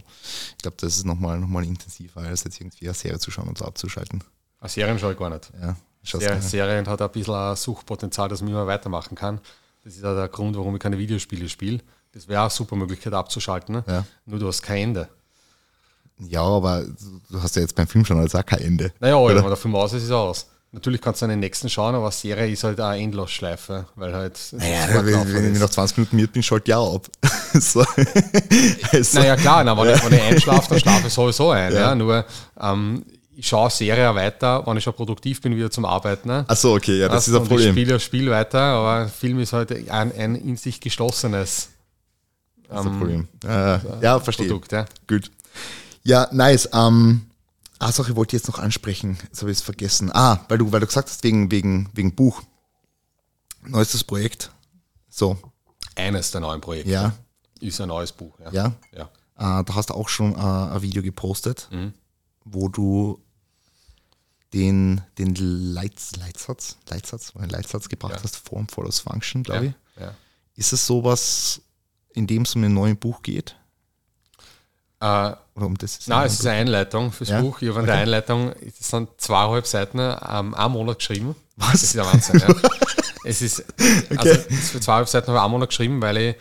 Ich glaube, das ist nochmal noch mal intensiver, als jetzt irgendwie eine Serie zu schauen und so abzuschalten. Eine Serien schaue ich gar nicht. Ja, Serien, Serien hat ein bisschen ein Suchtpotenzial, dass man immer weitermachen kann. Das ist auch der Grund, warum ich keine Videospiele spiele. Das wäre auch eine super Möglichkeit abzuschalten. Ne? Ja. Nur du hast kein Ende. Ja, aber du hast ja jetzt beim Film schon als auch kein Ende. Naja, Oder? wenn man der Film aus ist, ist er aus. Natürlich kannst du an den nächsten schauen, aber Serie ist halt eine Endlosschleife, weil halt. Naja, wenn, wenn ich nach 20 Minuten müde bin, schalte ich auch ab. so. also, Naja, klar, na, wenn, ich, wenn ich einschlafe, dann schlafe ich sowieso ein. Ja. Ja. Nur ähm, ich schaue Serie weiter, wenn ich schon produktiv bin, wieder zum Arbeiten. Ne? Ach so, okay, ja, das Weißt ist ein Problem. Ich spiele das Spiel weiter, aber Film ist halt ein, ein in sich geschlossenes Das ist ein Problem. Äh, ja, verstehe. Produkt. Ja. Gut. Ja, nice. Ähm, ah, Sache wollte ich jetzt noch ansprechen. Jetzt habe ich es vergessen. Ah, weil du, weil du gesagt hast, wegen, wegen, wegen Buch. Neuestes Projekt. So, Eines der neuen Projekte ja, ist ein neues Buch. Ja. ja. ja. Äh, da hast du auch schon äh, ein Video gepostet, Mhm. wo du den, den Leits, Leitsatz, Leitsatz, einen Leitsatz gebracht Ja. hast, Form follows Function, glaube ich. Ja. Ja. Ist es sowas, in dem es um ein neues Buch geht? Äh, Oder um das? Nein, es ist eine Einleitung fürs Ja? Buch. Ich habe in der Einleitung, es sind zweieinhalb Seiten, ähm, einen Monat geschrieben. Was? Das ist der Wahnsinn, ja. Es ist, also das ist für zweieinhalb Seiten habe ich einen Monat geschrieben, weil ich,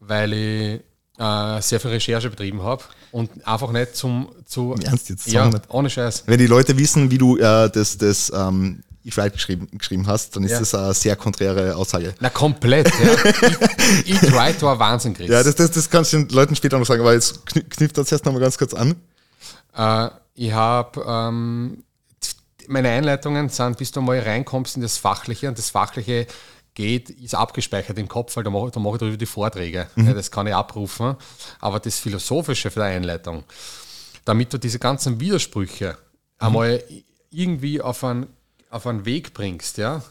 weil ich äh, sehr viel Recherche betrieben habe und einfach nicht zum, zu, Ernst jetzt? ja, ohne Scheiß. Wenn die Leute wissen, wie du äh, das, das ähm, Eat Right geschrieben, geschrieben hast, dann ist Ja. das eine sehr konträre Aussage. Na, komplett, ja. Eat Right war Wahnsinn, Chris. Ja, das, das, das kannst du den Leuten später noch sagen, aber jetzt kn- knüpft das jetzt nochmal ganz kurz an. Äh, ich habe ähm, meine Einleitungen sind, bis du mal reinkommst in das Fachliche und das Fachliche geht, ist abgespeichert im Kopf, weil da mache, da mache ich darüber die Vorträge. Ja, das kann ich abrufen. Aber das Philosophische für die Einleitung, damit du diese ganzen Widersprüche einmal irgendwie auf einen, auf einen Weg bringst, ja.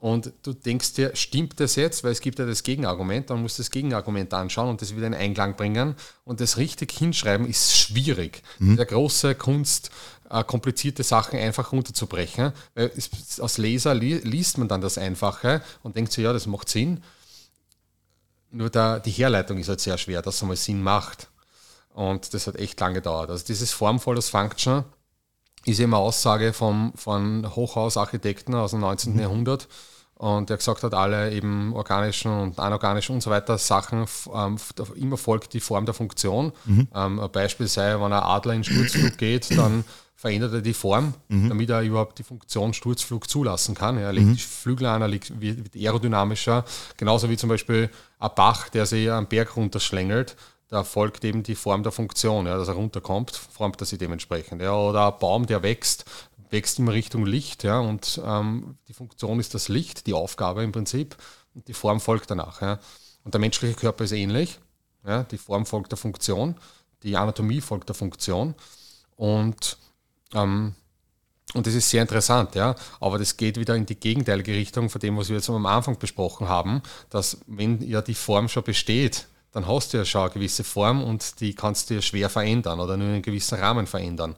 Und du denkst dir, stimmt das jetzt? Weil es gibt ja das Gegenargument, dann musst du das Gegenargument anschauen und das wieder in Einklang bringen. Und das richtig hinschreiben ist schwierig. Der große Kunst, äh, komplizierte Sachen einfach runterzubrechen. Weil es, als Leser li liest man dann das Einfache und denkt sich, ja, das macht Sinn. Nur da, die Herleitung ist halt sehr schwer, dass es einmal Sinn macht. Und das hat echt lange gedauert. Also dieses formvolles Function ist eben eine Aussage vom, von Hochhausarchitekten aus dem 19. Jahrhundert. Und der gesagt hat, alle eben organischen und anorganischen und so weiter Sachen, ähm, immer folgt die Form der Funktion. Ähm, ein Beispiel sei, wenn ein Adler in Sturzflug geht, dann verändert er die Form, damit er überhaupt die Funktion Sturzflug zulassen kann. Er legt die Flügel an, er legt, wird wird aerodynamischer. Genauso wie zum Beispiel ein Bach, der sich am Berg runterschlängelt, da folgt eben die Form der Funktion, ja, dass er runterkommt, formt er sich dementsprechend. Ja. Oder ein Baum, der wächst, wächst immer Richtung Licht, ja, und ähm, die Funktion ist das Licht, die Aufgabe im Prinzip, und die Form folgt danach. Ja. Und der menschliche Körper ist ähnlich. Ja, die Form folgt der Funktion, die Anatomie folgt der Funktion. Und ähm, und das ist sehr interessant, ja. Aber das geht wieder in die gegenteilige Richtung von dem, was wir jetzt am Anfang besprochen haben, dass wenn ja die Form schon besteht, dann hast du ja schon eine gewisse Form und die kannst du ja schwer verändern oder nur in einem gewissen Rahmen verändern.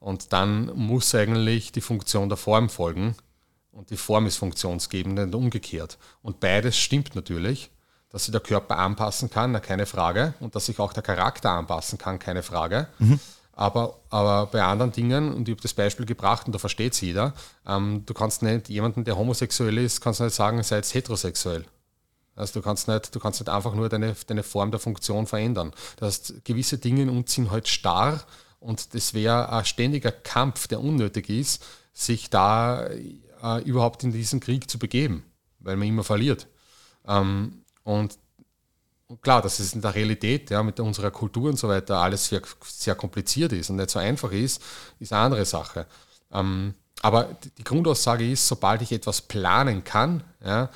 Und dann muss eigentlich die Funktion der Form folgen und die Form ist funktionsgebend und umgekehrt. Und beides stimmt natürlich, dass sich der Körper anpassen kann, keine Frage, und dass sich auch der Charakter anpassen kann, keine Frage. Aber, aber bei anderen Dingen, und ich habe das Beispiel gebracht und da versteht es jeder, ähm, du kannst nicht jemanden, der homosexuell ist, kannst nicht sagen, sei jetzt heterosexuell. Also du kannst nicht, du kannst nicht einfach nur deine, deine Form der Funktion verändern. Das heißt, gewisse Dinge in uns sind halt starr und das wäre ein ständiger Kampf, der unnötig ist, sich da äh, überhaupt in diesen Krieg zu begeben, weil man immer verliert. Ähm, und klar, dass es in der Realität, ja, mit unserer Kultur und so weiter alles sehr, sehr kompliziert ist und nicht so einfach ist, ist eine andere Sache. Ähm, aber die- Grundaussage ist, sobald ich etwas planen kann, ja,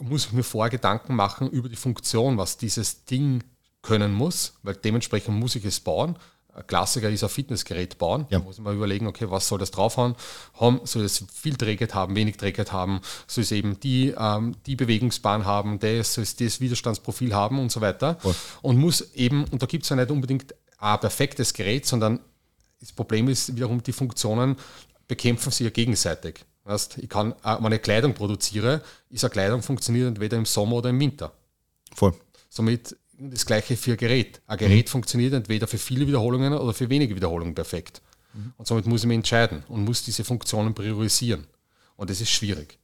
muss ich mir vorher Gedanken machen über die Funktion, was dieses Ding können muss, weil dementsprechend muss ich es bauen. Ein Klassiker ist ein Fitnessgerät bauen. Ja. Da muss mal überlegen, okay, was soll das draufhauen? Haben, soll es viel Trägheit haben, wenig Trägheit haben? Soll es eben die, ähm, die Bewegungsbahn haben, das, soll es das Widerstandsprofil haben und so weiter? Voll. Und muss eben, und da gibt es ja nicht unbedingt ein perfektes Gerät, sondern das Problem ist wiederum, die Funktionen bekämpfen sich ja gegenseitig. Weißt, ich kann, äh, wenn ich Kleidung produziere, ist eine Kleidung funktioniert entweder im Sommer oder im Winter. Voll. Somit das gleiche für ein Gerät. Ein Gerät funktioniert entweder für viele Wiederholungen oder für wenige Wiederholungen perfekt. Und somit muss ich mich entscheiden und muss diese Funktionen priorisieren. Und das ist schwierig.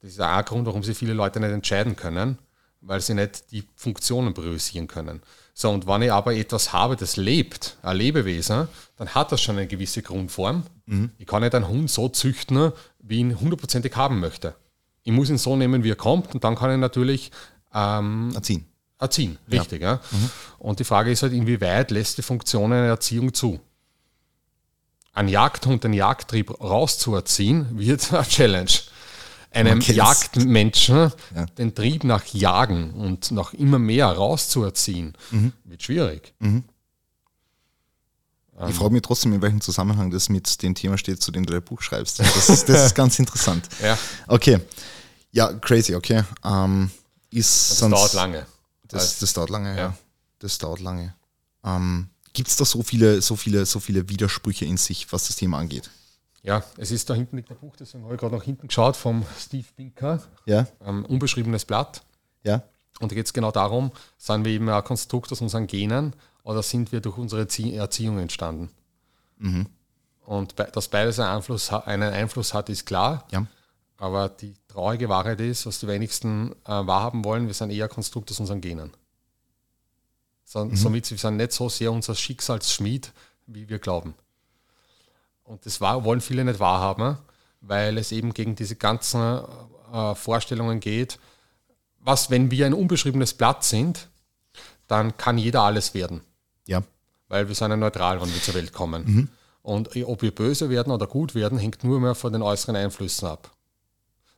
Das ist auch ein Grund, warum sich viele Leute nicht entscheiden können, weil sie nicht die Funktionen priorisieren können. So, und wenn ich aber etwas habe, das lebt, ein Lebewesen, dann hat das schon eine gewisse Grundform. Mhm. Ich kann nicht einen Hund so züchten, wie ich ihn hundertprozentig haben möchte. Ich muss ihn so nehmen, wie er kommt, und dann kann ich natürlich ähm, erziehen. Erziehen, richtig. Ja. ja. Mhm. Und die Frage ist halt, inwieweit lässt die Funktion eine Erziehung zu? Ein Jagdhund den Jagdtrieb rauszuerziehen, wird eine Challenge einem Jagdmenschen ja. den Trieb nach Jagen und nach immer mehr rauszuerziehen, mhm. wird schwierig. Mhm. Ich frage mich trotzdem, in welchem Zusammenhang das mit dem Thema steht, zu dem du dein Buch schreibst. Das ist, das ist ganz interessant. Ja. Okay. Ja, crazy, okay. Ähm, ist das dauert lange. Das, das dauert lange, ja. ja. Das dauert lange. Ähm, Gibt es da so viele, so viele, so viele Widersprüche in sich, was das Thema angeht? Ja, es ist da hinten liegt ein Buch, deswegen habe ich gerade nach hinten geschaut, vom Steve Binker. Ja. Ähm, unbeschriebenes Blatt. Ja. Und da geht es genau darum, sind wir eben ein Konstrukt aus unseren Genen oder sind wir durch unsere Erziehung entstanden? Mhm. Und dass beides einen Einfluss, einen Einfluss hat, ist klar. Ja. Aber die traurige Wahrheit ist, was die wenigsten äh, wahrhaben wollen, wir sind eher Konstrukt aus unseren Genen. So, mhm. Somit wir sind nicht so sehr unser Schicksalsschmied, wie wir glauben. Und das war, wollen viele nicht wahrhaben, weil es eben gegen diese ganzen äh, Vorstellungen geht. Was, wenn wir ein unbeschriebenes Blatt sind, dann kann jeder alles werden. Ja. Weil wir sind ja neutral, wenn wir zur Welt kommen. Mhm. Und ob wir böse werden oder gut werden, hängt nur mehr von den äußeren Einflüssen ab.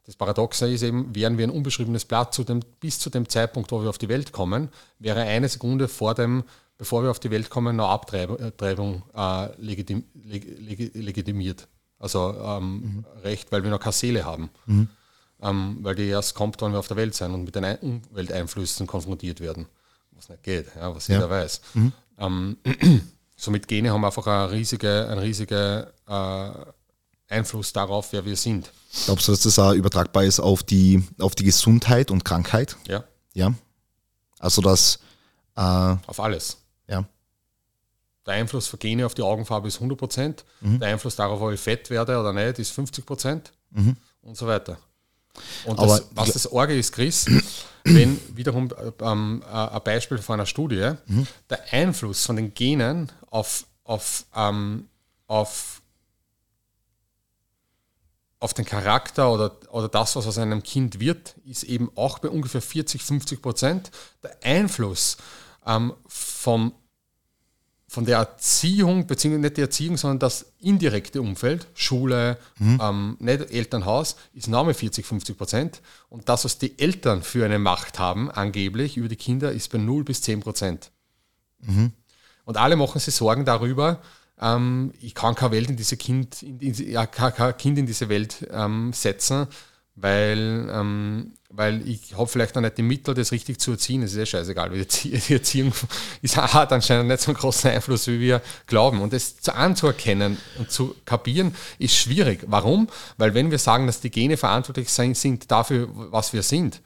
Das Paradoxe ist eben, wären wir ein unbeschriebenes Blatt zu dem, bis zu dem Zeitpunkt, wo wir auf die Welt kommen, wäre eine Sekunde vor dem bevor wir auf die Welt kommen, eine Abtreibung äh, legitim, leg, legitimiert. Also ähm, mhm. Recht, weil wir noch keine Seele haben. Mhm. Ähm, weil die erst kommt, wenn wir auf der Welt sind und mit den Umwelteinflüssen konfrontiert werden. Was nicht geht, ja, was ja. jeder weiß. Mhm. Ähm, somit Gene haben einfach einen riesigen eine riesige, äh, Einfluss darauf, wer wir sind. Glaubst du, dass das auch übertragbar ist auf die, auf die Gesundheit und Krankheit? Ja. Ja. Also dass äh, auf alles. Ja. Der Einfluss von Gene auf die Augenfarbe ist 100 Prozent. Mhm. Der Einfluss darauf, ob ich fett werde oder nicht, ist 50 Prozent mhm. und so weiter. Und das, was das Orge ist, Chris, wenn wiederum ähm, äh, ein Beispiel von einer Studie, mhm. der Einfluss von den Genen auf, auf, ähm, auf, auf den Charakter oder, oder das, was aus einem Kind wird, ist eben auch bei ungefähr 40, 50 Prozent. Der Einfluss ähm, vom, von der Erziehung, beziehungsweise nicht die Erziehung, sondern das indirekte Umfeld, Schule, mhm. ähm, nicht Elternhaus, ist Name 40, 50 Prozent. Und das, was die Eltern für eine Macht haben, angeblich über die Kinder, ist bei 0 bis 10 Prozent. Mhm. Und alle machen sich Sorgen darüber, ähm, ich kann kein, Welt in diese kind, in, in, ja, kein, Kind in diese Welt ähm, setzen, weil, ähm, weil ich habe vielleicht noch nicht die Mittel, das richtig zu erziehen. Es ist ja scheißegal, wie die Erziehung ist, hat anscheinend nicht so einen großen Einfluss, wie wir glauben. Und das zu anzuerkennen und zu kapieren, ist schwierig. Warum? Weil wenn wir sagen, dass die Gene verantwortlich sind dafür, was wir sind,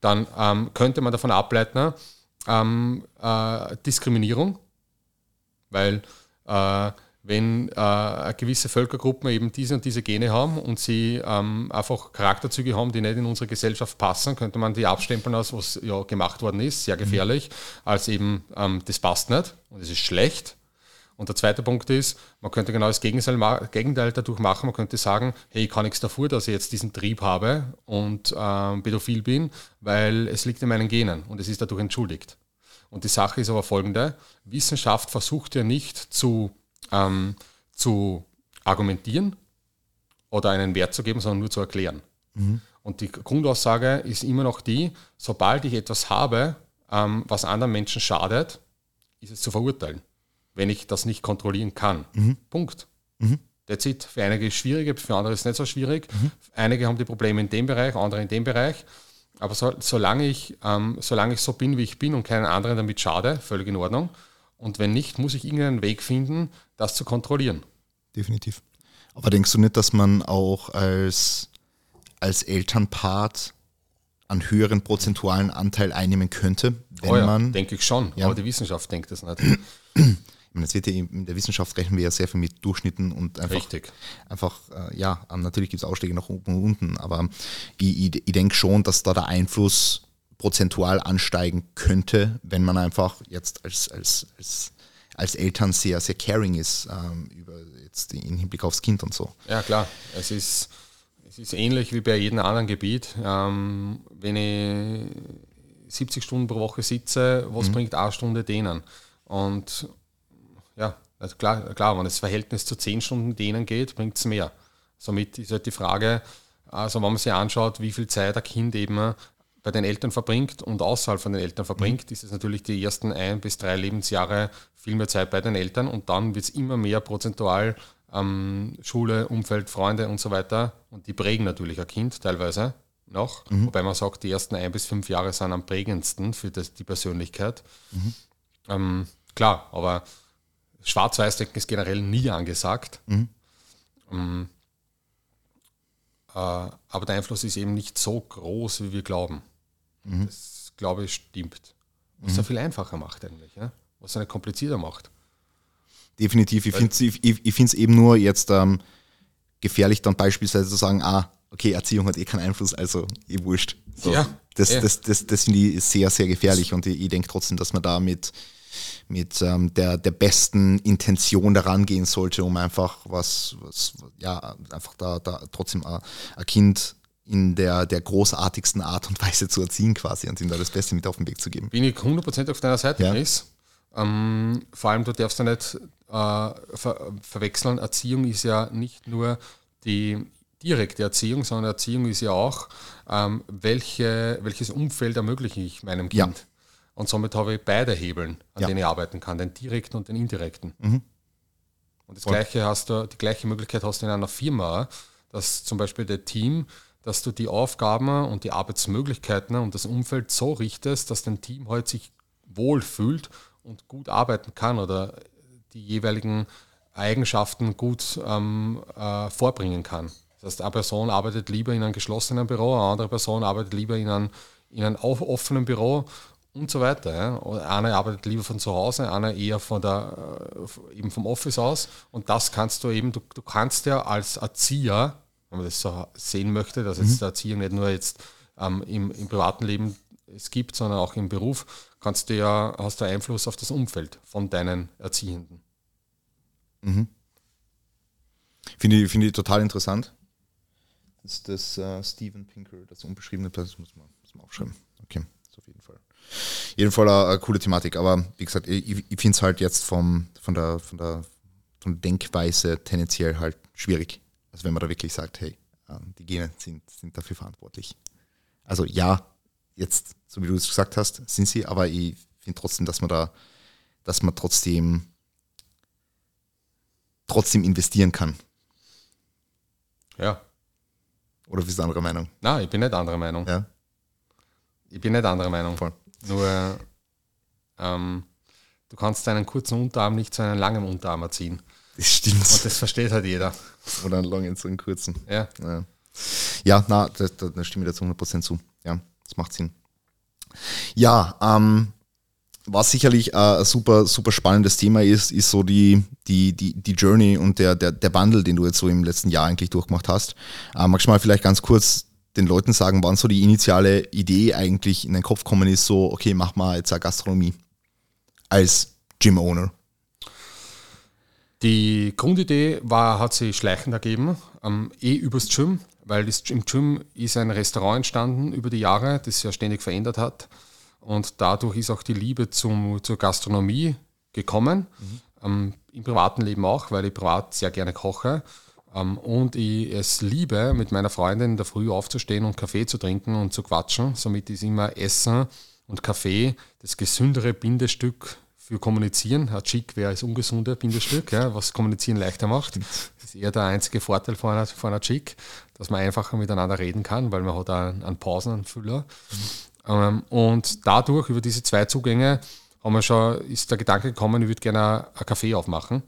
dann ähm, könnte man davon ableiten, ähm, äh, Diskriminierung, weil wenn äh, gewisse Völkergruppen eben diese und diese Gene haben und sie ähm, einfach Charakterzüge haben, die nicht in unsere Gesellschaft passen, könnte man die abstempeln als was ja gemacht worden ist, sehr gefährlich, mhm. als eben ähm, das passt nicht und es ist schlecht. Und der zweite Punkt ist, man könnte genau das Gegenteil, Gegenteil dadurch machen. Man könnte sagen, hey, ich kann nichts dafür, dass ich jetzt diesen Trieb habe und ähm, pädophil bin, weil es liegt in meinen Genen und es ist dadurch entschuldigt. Und die Sache ist aber folgende, Wissenschaft versucht ja nicht zu ähm, zu argumentieren oder einen Wert zu geben, sondern nur zu erklären. Mhm. Und die Grundaussage ist immer noch die, sobald ich etwas habe, ähm, was anderen Menschen schadet, ist es zu verurteilen, wenn ich das nicht kontrollieren kann. Mhm. Punkt. Mhm. That's it. Für einige ist es schwierig, für andere ist es nicht so schwierig. Mhm. Einige haben die Probleme in dem Bereich, andere in dem Bereich. Aber so, solange, ich, ähm, solange ich so bin, wie ich bin und keinen anderen damit schade, völlig in Ordnung. Und wenn nicht, muss ich irgendeinen Weg finden, das zu kontrollieren. Definitiv. Aber denkst du nicht, dass man auch als, als Elternpart einen höheren prozentualen Anteil einnehmen könnte, wenn oh ja, man. Denke ich schon, ja. aber die Wissenschaft denkt das nicht. Ich meine, es wird ja in der Wissenschaft rechnen wir ja sehr viel mit durchschnitten und einfach, Richtig. einfach äh, ja, natürlich gibt es Ausschläge nach oben und unten, aber ich, ich, ich denke schon, dass da der Einfluss prozentual ansteigen könnte, wenn man einfach jetzt als, als, als, als Eltern sehr, sehr caring ist ähm, über jetzt im Hinblick aufs Kind und so. Ja, klar. Es ist, es ist ähnlich wie bei jedem anderen Gebiet. Ähm, wenn ich 70 Stunden pro Woche sitze, was mhm. bringt eine Stunde denen? Und also klar, klar, wenn das Verhältnis zu 10 Stunden denen geht, bringt es mehr. Somit ist halt die Frage, also wenn man sich anschaut, wie viel Zeit ein Kind eben bei den Eltern verbringt und außerhalb von den Eltern verbringt, mhm. ist es natürlich die ersten ein bis drei Lebensjahre viel mehr Zeit bei den Eltern und dann wird es immer mehr prozentual ähm, Schule, Umfeld, Freunde und so weiter und die prägen natürlich ein Kind teilweise noch, mhm. wobei man sagt, die ersten ein bis fünf Jahre sind am prägendsten für das, die Persönlichkeit. Mhm. Ähm, klar, aber Schwarz-Weiß-Denken ist generell nie angesagt. Mhm. Ähm, äh, aber der Einfluss ist eben nicht so groß, wie wir glauben. Mhm. Das, glaube ich, stimmt. Was mhm. es viel einfacher macht eigentlich, ja? was es nicht komplizierter macht. Definitiv. Ich finde es ich, ich eben nur jetzt ähm, gefährlich, dann beispielsweise zu sagen, ah, okay, Erziehung hat eh keinen Einfluss, also eh wurscht. So, ja, das, ja. das, das, das finde ich sehr, sehr gefährlich und ich, ich denke trotzdem, dass man da mit, mit ähm, der, der besten Intention daran gehen sollte, um einfach was, was ja, einfach da, da trotzdem ein, Kind in der, der großartigsten Art und Weise zu erziehen quasi und ihm da das Beste mit auf den Weg zu geben. Bin ich 100% auf deiner Seite, ja. Chris. Ähm, vor allem, du darfst ja nicht äh, ver verwechseln, Erziehung ist ja nicht nur die direkte Erziehung, sondern Erziehung ist ja auch, ähm, welche, welches Umfeld ermögliche ich meinem Kind. Ja. Und somit habe ich beide Hebeln, an ja. denen ich arbeiten kann, den direkten und den indirekten. Mhm. Und das gleiche hast du, die gleiche Möglichkeit hast du in einer Firma, dass zum Beispiel der Team, dass du die Aufgaben und die Arbeitsmöglichkeiten und das Umfeld so richtest, dass dein Team halt sich wohlfühlt und gut arbeiten kann oder die jeweiligen Eigenschaften gut ähm, äh, vorbringen kann. Das heißt, eine Person arbeitet lieber in einem geschlossenen Büro, eine andere Person arbeitet lieber in einem, in einem offenen Büro und so weiter. Ja. Einer arbeitet lieber von zu Hause, einer eher von der, äh, eben vom Office aus. Und das kannst du eben, du, du kannst ja als Erzieher, wenn man das so sehen möchte, dass jetzt mhm. der Erzieher nicht nur jetzt ähm, im, im privaten Leben es gibt, sondern auch im Beruf, kannst du ja, hast du Einfluss auf das Umfeld von deinen Erziehenden. Mhm. Finde ich, find ich total interessant. Das ist das uh, Steven Pinker, das unbeschriebene Platz, muss man, muss man aufschreiben. Okay, ist auf jeden Fall. Jedenfalls eine, eine coole Thematik, aber wie gesagt, ich, ich finde es halt jetzt vom, von, der, von, der, von der Denkweise tendenziell halt schwierig. Also wenn man da wirklich sagt, hey, ähm, die Gene sind, sind dafür verantwortlich. Also ja, jetzt, so wie du es gesagt hast, sind sie, aber ich finde trotzdem, dass man da, dass man trotzdem trotzdem investieren kann. Ja. Oder bist du anderer Meinung? Nein, ich bin nicht anderer Meinung. Ja. Ich bin nicht anderer Meinung. Voll. Nur ähm, du kannst deinen kurzen Unterarm nicht zu einem langen Unterarm erziehen. Das stimmt. Und das versteht halt jeder. Oder einen langen zu einem kurzen. Ja. Ja, ja na, da, da, da stimme ich dazu 100% zu. Ja, das macht Sinn. Ja, ähm, was sicherlich ein super, super spannendes Thema ist, ist so die, die, die, die Journey und der, der, der Wandel, den du jetzt so im letzten Jahr eigentlich durchgemacht hast. Äh, magst du mal vielleicht ganz kurz den Leuten sagen, wann so die initiale Idee eigentlich in den Kopf gekommen ist, so, okay, mach mal jetzt eine Gastronomie als Gym-Owner? Die Grundidee war, hat sich schleichend ergeben, ähm, eh übers Gym, weil das, im Gym ist ein Restaurant entstanden über die Jahre, das sich ja ständig verändert hat. Und dadurch ist auch die Liebe zum, zur Gastronomie gekommen. Mhm. Ähm, Im privaten Leben auch, weil ich privat sehr gerne koche. Ähm, und ich es liebe, mit meiner Freundin in der Früh aufzustehen und Kaffee zu trinken und zu quatschen. Somit ist immer Essen und Kaffee das gesündere Bindestück für Kommunizieren. Ein Chick wäre das ungesunde Bindestück, ja, was Kommunizieren leichter macht. Das ist eher der einzige Vorteil von einer, von einer Chick, dass man einfacher miteinander reden kann, weil man hat einen, einen Pausenfüller. Mhm. Ähm, und dadurch, über diese zwei Zugänge, haben wir schon, ist der Gedanke gekommen, ich würde gerne ein Café aufmachen.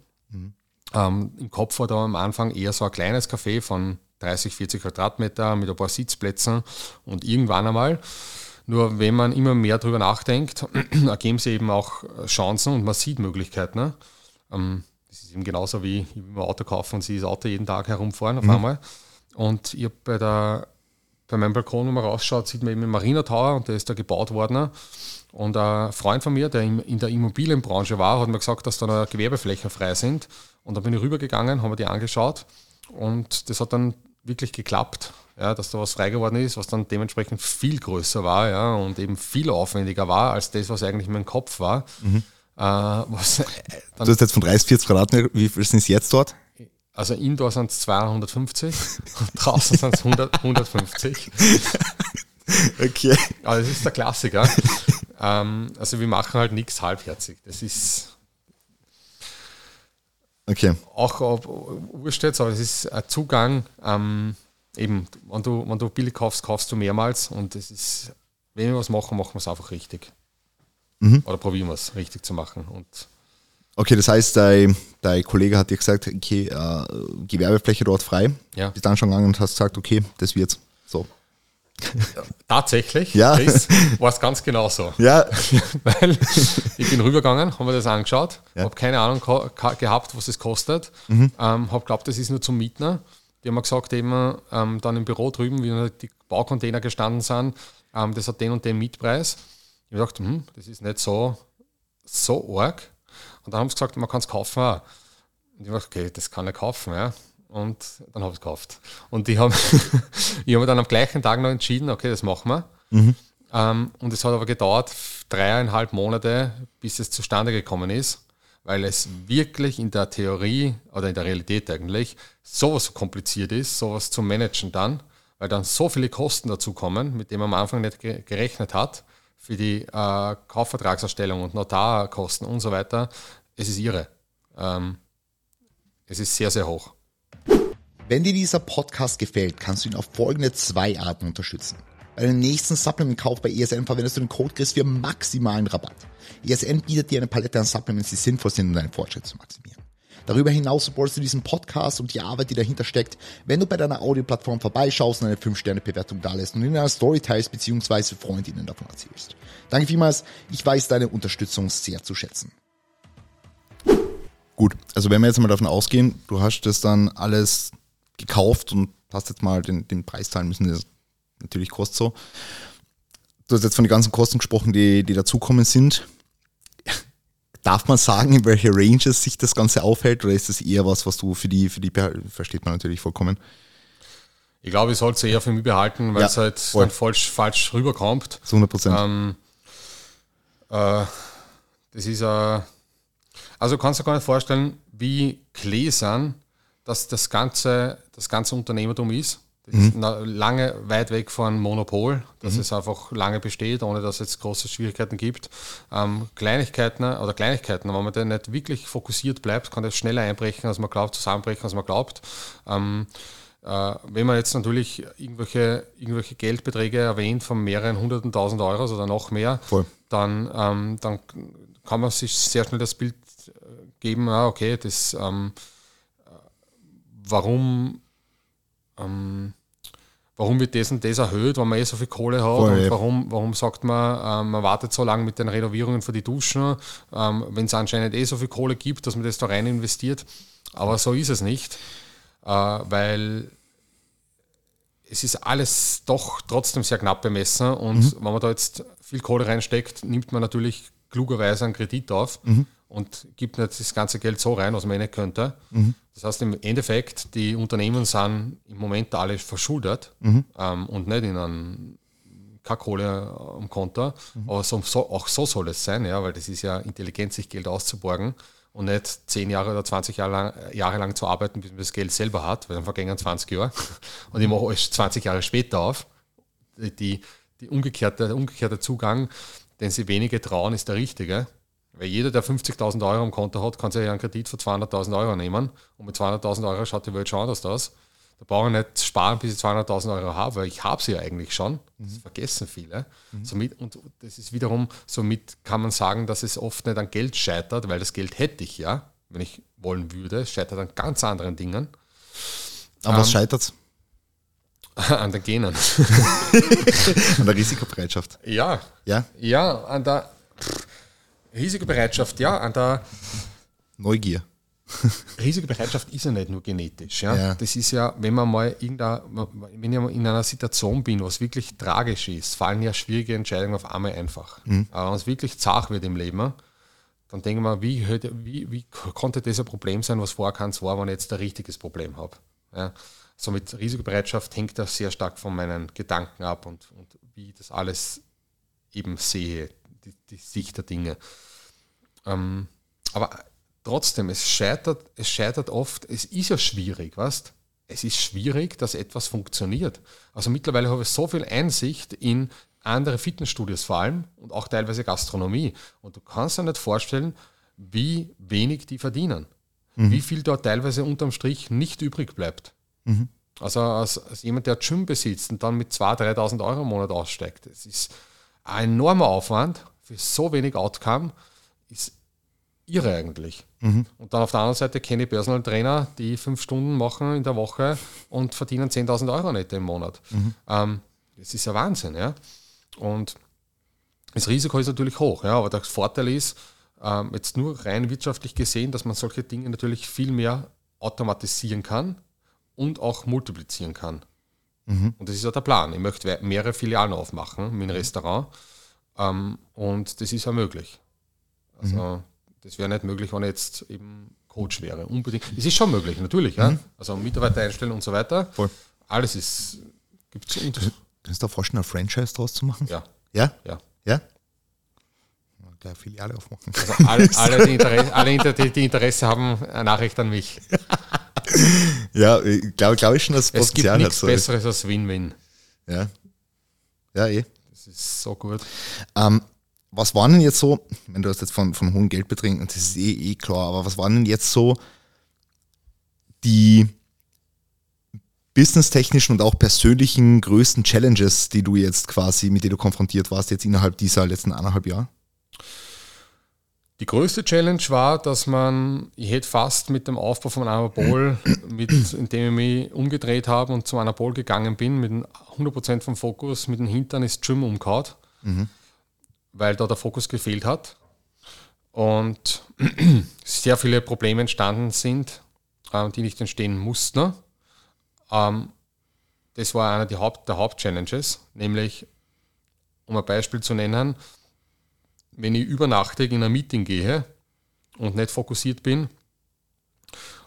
Ähm, Im Kopf war da am Anfang eher so ein kleines Café von 30, 40 Quadratmeter mit ein paar Sitzplätzen und irgendwann einmal. Nur wenn man immer mehr darüber nachdenkt, ergeben sich eben auch Chancen und man sieht Möglichkeiten. Ne? Ähm, das ist eben genauso wie ein Auto kaufen und sie das Auto jeden Tag herumfahren auf Mhm. einmal. Und ich habe bei der bei meinem Balkon, wenn man rausschaut, sieht man eben den Marina Tower und der ist da gebaut worden. Und ein Freund von mir, der in der Immobilienbranche war, hat mir gesagt, dass da noch Gewerbeflächen frei sind. Und dann bin ich rübergegangen, haben mir die angeschaut und das hat dann wirklich geklappt, ja, dass da was frei geworden ist, was dann dementsprechend viel größer war ja, und eben viel aufwendiger war als das, was eigentlich in meinem Kopf war. Äh, was, äh, Du hast jetzt von 30, 40 Quadratmeter, wie viel sind es jetzt dort? also Indoor sind es 250 und draußen sind es 100, 150. Okay. Aber das ist der Klassiker. Ähm, also wir machen halt nichts halbherzig. Das ist Okay. auch ob, wurscht jetzt, aber es ist ein Zugang. Ähm, eben, wenn du, wenn du billig kaufst, kaufst du mehrmals und es ist, wenn wir was machen, machen wir es einfach richtig. Oder probieren wir es richtig zu machen. Und Okay, das heißt, dein, dein Kollege hat dir gesagt, okay, äh, Gewerbefläche dort frei. Ja. Bist dann schon gegangen und hast gesagt, okay, das wird's. So. tatsächlich, Ja. Chris, war es ganz genau so. Ja. Weil ich bin rübergegangen, habe mir das angeschaut, Ja. habe keine Ahnung gehabt, was es kostet, ähm, habe geglaubt, das ist nur zum Mieten. Die haben mir gesagt, eben ähm, dann im Büro drüben, wie die Baucontainer gestanden sind, ähm, das hat den und den Mietpreis. Ich habe gedacht, hm, das ist nicht so, so arg. Und dann haben sie gesagt, man kann es kaufen auch. Und ich habe gedacht, okay, das kann ich kaufen, ja. Und dann habe ich es gekauft. Und ich habe ich hab mir dann am gleichen Tag noch entschieden, okay, das machen wir. Ähm, und es hat aber gedauert dreieinhalb Monate, bis es zustande gekommen ist, weil es wirklich in der Theorie oder in der Realität eigentlich sowas so kompliziert ist, sowas zu managen dann, weil dann so viele Kosten dazu kommen, mit denen man am Anfang nicht ge- gerechnet hat, für die äh, Kaufvertragserstellung und Notarkosten und so weiter. Es ist irre. Ähm, es ist sehr, sehr hoch. Wenn dir dieser Podcast gefällt, kannst du ihn auf folgende zwei Arten unterstützen. Bei dem nächsten Supplement-Kauf bei ESN verwendest du den Code Chris für maximalen Rabatt. ESN bietet dir eine Palette an Supplements, die sinnvoll sind, um deinen Fortschritt zu maximieren. Darüber hinaus supportest du diesen Podcast und die Arbeit, die dahinter steckt, wenn du bei deiner Audioplattform vorbeischaust und eine 5-Sterne-Bewertung dalässt und in einer Story teilst bzw. Freundinnen davon erzählst. Danke vielmals, ich weiß deine Unterstützung sehr zu schätzen. Gut, also wenn wir jetzt mal davon ausgehen, du hast das dann alles gekauft und hast jetzt mal den, den Preis zahlen müssen, das natürlich kostet so. Du hast jetzt von den ganzen Kosten gesprochen, die, die dazukommen sind. Darf man sagen, in welche Ranges sich das Ganze aufhält oder ist das eher was, was du für die, für die versteht man natürlich vollkommen? Ich glaube, ich sollte es eher für mich behalten, weil Ja, es halt voll. dann falsch, falsch rüberkommt. Zu 100 Prozent. Ähm, äh, das ist äh, also du kannst dir gar nicht vorstellen, wie gläsern dass das ganze, das ganze Unternehmertum ist. Das ist na- lange weit weg von Monopol, dass es einfach lange besteht, ohne dass es jetzt große Schwierigkeiten gibt. Ähm, Kleinigkeiten oder Kleinigkeiten, wenn man da nicht wirklich fokussiert bleibt, kann das schneller einbrechen, als man glaubt, zusammenbrechen, als man glaubt. Ähm, äh, wenn man jetzt natürlich irgendwelche, irgendwelche Geldbeträge erwähnt von mehreren hunderten tausend Euros oder noch mehr, Voll. dann, ähm, dann kann man sich sehr schnell das Bild äh, geben, ah, okay, das, ähm, äh, warum, ähm, warum wird das und das erhöht, wenn man eh so viel Kohle hat? Voll, und warum, warum sagt man, ähm, man wartet so lange mit den Renovierungen für die Duschen, ähm, wenn es anscheinend eh so viel Kohle gibt, dass man das da rein investiert. Aber so ist es nicht, äh, weil es ist alles doch trotzdem sehr knapp bemessen und wenn man da jetzt viel Kohle reinsteckt, nimmt man natürlich klugerweise einen Kredit auf und gibt nicht das ganze Geld so rein, was man eh nicht könnte. Das heißt im Endeffekt, die Unternehmen sind im Moment alle verschuldet ähm, und nicht in einem keine Kohle am Konto. Aber so, so, auch so soll es sein, ja, weil das ist ja intelligent, sich Geld auszuborgen und nicht 10 Jahre oder 20 Jahre lang, Jahre lang zu arbeiten, bis man das Geld selber hat, weil dann vergängen 20 Jahre. Und ich mache alles 20 Jahre später auf. Die, die umgekehrte, der umgekehrte Zugang, den sie wenige trauen, ist der richtige. Weil jeder, der 50.000 Euro am Konto hat, kann sich ja einen Kredit für 200.000 Euro nehmen. Und mit 200.000 Euro schaut die Welt schon anders aus. Da brauche ich nicht sparen, bis ich 200.000 Euro habe, weil ich habe sie ja eigentlich schon. Das vergessen viele. Somit, und das ist wiederum, somit kann man sagen, dass es oft nicht an Geld scheitert, weil das Geld hätte ich ja, wenn ich wollen würde. Es scheitert an ganz anderen Dingen, Aber was scheitert an den Genen. An der Risikobereitschaft. Ja, Ja? ja, an der pff, Risikobereitschaft, ja, an der Neugier. Risikobereitschaft ist ja nicht nur genetisch. Ja? Ja. Das ist ja, wenn man mal irgendein, wenn ich mal in einer Situation bin, was wirklich tragisch ist, fallen ja schwierige Entscheidungen auf einmal einfach. Aber wenn es wirklich zart wird im Leben, dann denken wir, wie, hätte- wie, wie konnte das ein Problem sein, was vorher keins war, wenn ich jetzt ein richtiges Problem habe. Ja? So mit Risikobereitschaft hängt das sehr stark von meinen Gedanken ab und, und wie ich das alles eben sehe, die, die Sicht der Dinge. Ähm, aber trotzdem, es scheitert, es scheitert oft, es ist ja schwierig, weißt Es ist schwierig, dass etwas funktioniert. Also mittlerweile habe ich so viel Einsicht in andere Fitnessstudios vor allem und auch teilweise Gastronomie. Und du kannst dir nicht vorstellen, wie wenig die verdienen. Wie viel dort teilweise unterm Strich nicht übrig bleibt. Also als, als jemand, der Gym besitzt und dann mit 2.000, 3.000 Euro im Monat aussteigt, das ist ein enormer Aufwand für so wenig Outcome, ist irre eigentlich. Und dann auf der anderen Seite kenne ich Personal Trainer, die fünf Stunden machen in der Woche und verdienen 10.000 Euro netto im Monat. Ähm, das ist ja Wahnsinn, ja. Und das Risiko ist natürlich hoch, ja, aber der Vorteil ist, ähm, jetzt nur rein wirtschaftlich gesehen, dass man solche Dinge natürlich viel mehr automatisieren kann und auch multiplizieren kann. Und das ist ja der Plan. Ich möchte mehrere Filialen aufmachen mit einem Restaurant ähm, und das ist ja möglich. Also das wäre nicht möglich, wenn ich jetzt eben Coach wäre. Unbedingt. Es ist schon möglich, natürlich. Ja? Also Mitarbeiter einstellen und so weiter. Voll. Alles ist, gibt es unter. Kannst du dir vorstellen, ein Franchise draus zu machen? Ja, Ja? ja. Ja? Gleich Filiale aufmachen. Also alle, alle, die, Interesse, alle die, Interesse haben, eine Nachricht an mich. Ja, ich glaube glaub ich schon, dass Es gibt Potenzial hat. nichts So. Besseres als Win-Win. Ja. ja, eh. Das ist so gut. Ähm, was waren denn jetzt so, wenn du hast jetzt von, von hohen Geldbeträgen, das ist eh, eh klar, aber was waren denn jetzt so die businesstechnischen und auch persönlichen größten Challenges, die du jetzt quasi, mit denen du konfrontiert warst, jetzt innerhalb dieser letzten eineinhalb Jahre? Die größte Challenge war, dass man, ich hätte fast mit dem Aufbau von Anabol, mit, indem ich mich umgedreht habe und zum Anabol gegangen bin, mit dem 100% vom Fokus, mit dem Hintern ist Gym umgehauen, weil da der Fokus gefehlt hat. Und sehr viele Probleme entstanden sind, ähm, die nicht entstehen mussten. Ähm, das war einer der, Haupt, der Hauptchallenges, nämlich, um ein Beispiel zu nennen, wenn ich übernachtig in ein Meeting gehe und nicht fokussiert bin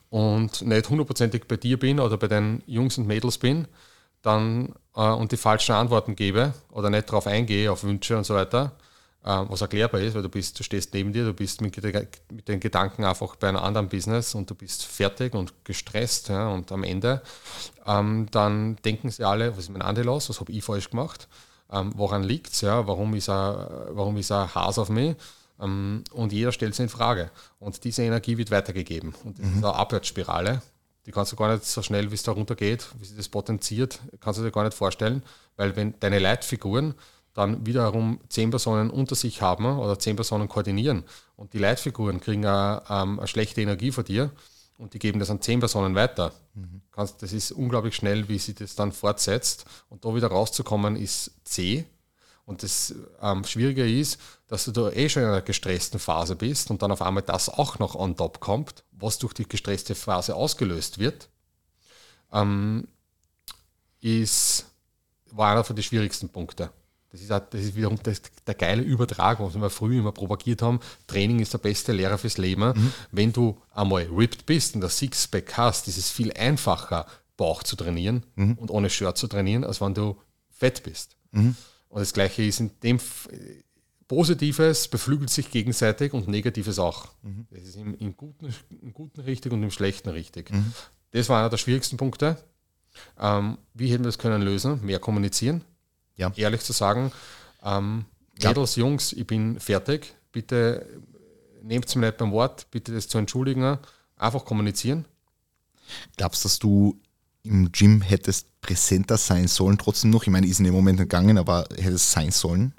und nicht hundertprozentig bei dir bin oder bei den Jungs und Mädels bin, dann äh, und die falschen Antworten gebe oder nicht darauf eingehe, auf Wünsche und so weiter, äh, was erklärbar ist, weil du bist, du stehst neben dir, du bist mit, mit den Gedanken einfach bei einem anderen Business und du bist fertig und gestresst ja, und am Ende, ähm, dann denken sie alle, was ist mein Andi los, was habe ich falsch gemacht, ähm, woran liegt es, ja, warum ist er, warum ist er Has auf mich? Ähm, und jeder stellt sich in Frage. Und diese Energie wird weitergegeben. Und das ist eine Abwärtsspirale, die kannst du gar nicht so schnell, wie es da runtergeht, wie sich das potenziert, kannst du dir gar nicht vorstellen, weil wenn deine Leitfiguren dann wiederum zehn Personen unter sich haben oder zehn Personen koordinieren und die Leitfiguren kriegen eine, ähm, eine schlechte Energie von dir und die geben das an zehn Personen weiter. Kannst, das ist unglaublich schnell, wie sich das dann fortsetzt und da wieder rauszukommen ist zäh. Und das ähm, Schwierige ist, dass du da eh schon in einer gestressten Phase bist und dann auf einmal das auch noch on top kommt, was durch die gestresste Phase ausgelöst wird, ähm, ist, war einer von den schwierigsten Punkten. Das ist, auch, das ist wiederum das, der geile Übertrag, was wir früher immer propagiert haben. Training ist der beste Lehrer fürs Leben. Wenn du einmal ripped bist und das Sixpack hast, ist es viel einfacher, Bauch zu trainieren und ohne Shirt zu trainieren, als wenn du fett bist. Und das Gleiche ist in dem Positives beflügelt sich gegenseitig und Negatives auch. Das ist im, im, Guten, im Guten richtig und im Schlechten richtig. Das war einer der schwierigsten Punkte. Ähm, wie hätten wir das können lösen? Mehr kommunizieren. Ja. Ehrlich zu sagen, ähm. Mädels, Jungs, ich bin fertig. Bitte nehmt es mir nicht beim Wort, bitte das zu entschuldigen. Einfach kommunizieren. Glaubst du, dass du im Gym hättest präsenter sein sollen, trotzdem noch? Ich meine, ist in dem Moment gegangen, aber hättest sein sollen?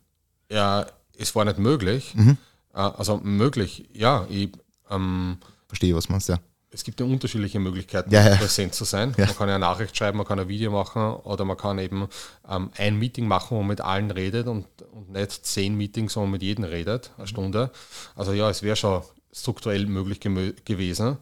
Ja, es war nicht möglich. Äh, also möglich, ja. Ich, ähm, Verstehe, was du meinst, ja. Es gibt ja unterschiedliche Möglichkeiten, Ja, ja. präsent zu sein. Ja. Man kann ja eine Nachricht schreiben, man kann ein Video machen oder man kann eben ähm, ein Meeting machen, wo man mit allen redet und, und nicht zehn Meetings, wo man mit jedem redet, eine Stunde. Also ja, es wäre schon strukturell möglich gewesen.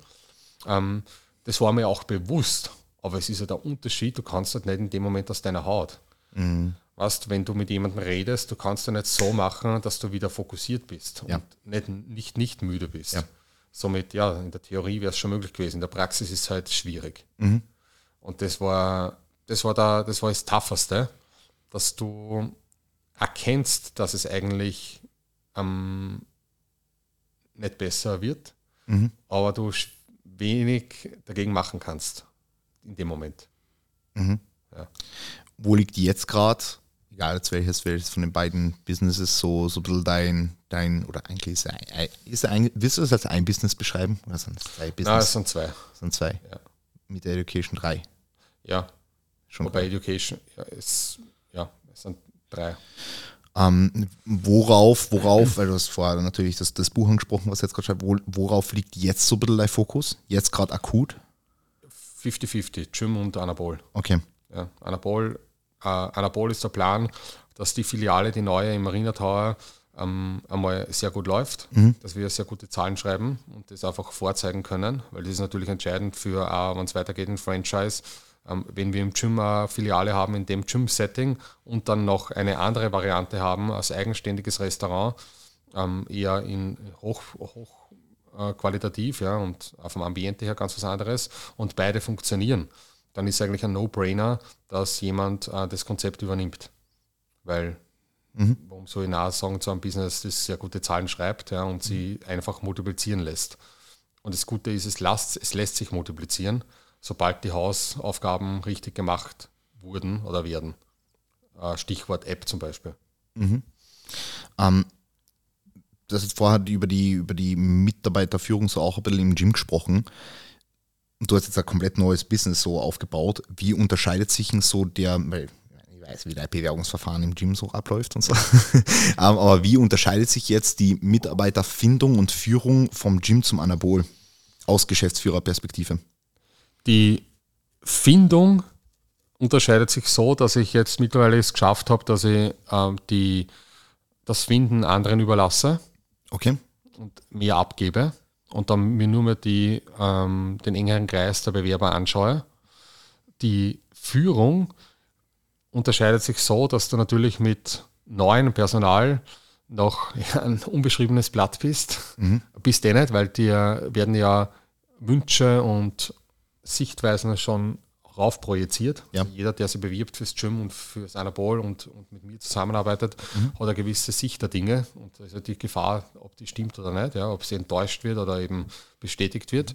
Ähm, das war mir auch bewusst, aber es ist ja der Unterschied, du kannst halt nicht in dem Moment aus deiner Haut. Mhm. Weißt, wenn du mit jemandem redest, du kannst ja nicht so machen, dass du wieder fokussiert bist und nicht, nicht, nicht müde bist. Somit, ja, in der Theorie wäre es schon möglich gewesen. In der Praxis ist es halt schwierig. Mhm. Und das war, das war da, das war das Tougheste, dass du erkennst, dass es eigentlich ähm, nicht besser wird, Mhm. aber du wenig dagegen machen kannst in dem Moment. Mhm. Ja. Wo liegt jetzt gerade, egal jetzt welches, welches von den beiden Businesses, so, so ein bisschen dein, dein oder eigentlich ist, ein, ist ein, willst du das als ein Business beschreiben? Oder sind es zwei Na, Business? es sind zwei. Das sind zwei. Ja. Mit der Education drei. Ja, Schon wobei Education, ja, es, ja, es sind drei. Ähm, worauf, worauf, weil du hast vorher natürlich das, das Buch angesprochen, was jetzt gerade schreibt, wo, worauf liegt jetzt so ein bisschen dein Fokus? Jetzt gerade akut? 50-50, Gym und Anabol. Okay. Ja, Anabol, äh, Anabol ist der Plan, dass die Filiale, die neue im Marina Tower, ähm, einmal sehr gut läuft, dass wir sehr gute Zahlen schreiben und das einfach vorzeigen können, weil das ist natürlich entscheidend für, äh, wenn es weitergeht in Franchise. Ähm, wenn wir im Gym eine Filiale haben, in dem Gym-Setting und dann noch eine andere Variante haben als eigenständiges Restaurant, ähm, eher in hoch, hoch äh, qualitativ ja, und auf dem Ambiente her ganz was anderes und beide funktionieren, dann ist eigentlich ein No-Brainer, dass jemand äh, das Konzept übernimmt. Weil, warum soll ich nahe sagen zu einem Business, das sehr gute Zahlen schreibt ja, und sie einfach multiplizieren lässt. Und das Gute ist, es, lasst, es lässt sich multiplizieren, sobald die Hausaufgaben richtig gemacht wurden oder werden. Äh, Stichwort App zum Beispiel. Ähm, du hast jetzt vorher über die, über die Mitarbeiterführung so auch ein bisschen im Gym gesprochen. Und du hast jetzt ein komplett neues Business so aufgebaut. Wie unterscheidet sich denn so der, weil ich weiß, wie dein Bewerbungsverfahren im Gym so abläuft und so. Ähm, Aber wie unterscheidet sich jetzt die Mitarbeiterfindung und Führung vom Gym zum Anabol aus Geschäftsführerperspektive? Die Findung unterscheidet sich so, dass ich jetzt mittlerweile es geschafft habe, dass ich ähm, die, das Finden anderen überlasse Okay. und mehr abgebe und dann mir nur mehr die, ähm, den engeren Kreis der Bewerber anschaue. Die Führung unterscheidet sich so, dass du natürlich mit neuem Personal noch ein unbeschriebenes Blatt bist. Bist eh nicht, weil dir werden ja Wünsche und Sichtweisen schon raufprojiziert. Ja. Also jeder, der sich bewirbt fürs Gym und fürs Anabol und, und mit mir zusammenarbeitet, hat eine gewisse Sicht der Dinge. Und da ist ja die Gefahr, ob die stimmt oder nicht, ja, ob sie enttäuscht wird oder eben bestätigt wird.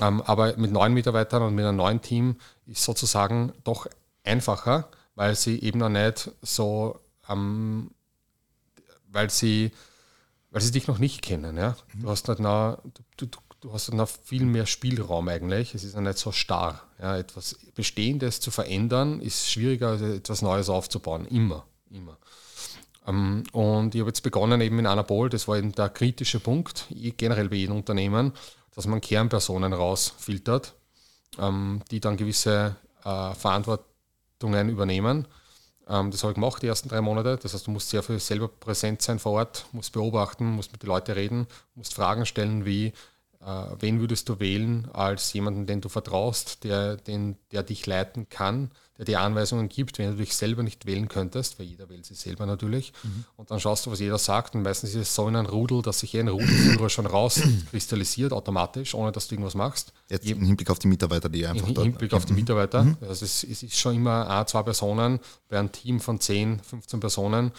Ähm, aber mit neuen Mitarbeitern und mit einem neuen Team ist sozusagen doch einfacher, weil sie eben noch nicht so, ähm, weil sie, weil sie dich noch nicht kennen. Ja? Du hast nicht noch, du, du, du hast noch viel mehr Spielraum eigentlich. Es ist ja nicht so starr. Ja? Etwas Bestehendes zu verändern ist schwieriger als etwas Neues aufzubauen. Immer, immer. Ähm, und ich habe jetzt begonnen eben in Anabol, das war eben der kritische Punkt, eh generell bei jedem Unternehmen, dass man Kernpersonen rausfiltert, ähm, die dann gewisse äh, Verantwortungen übernehmen. Ähm, das habe ich gemacht die ersten drei Monate. Das heißt, du musst sehr viel selber präsent sein vor Ort, musst beobachten, musst mit den Leuten reden, musst Fragen stellen wie, wen würdest du wählen als jemanden, den du vertraust, der, den, der dich leiten kann, der dir Anweisungen gibt, wenn du dich selber nicht wählen könntest, weil jeder wählt sich selber natürlich. Und dann schaust du, was jeder sagt. Und meistens ist es so in einem Rudel, dass sich eh ein Rudelführer schon rauskristallisiert automatisch, ohne dass du irgendwas machst. Jetzt im Hinblick auf die Mitarbeiter, die einfach Im. Hinblick auf die Mitarbeiter. Also es, es ist schon immer ein, zwei Personen bei einem Team von 10, 15 Personen,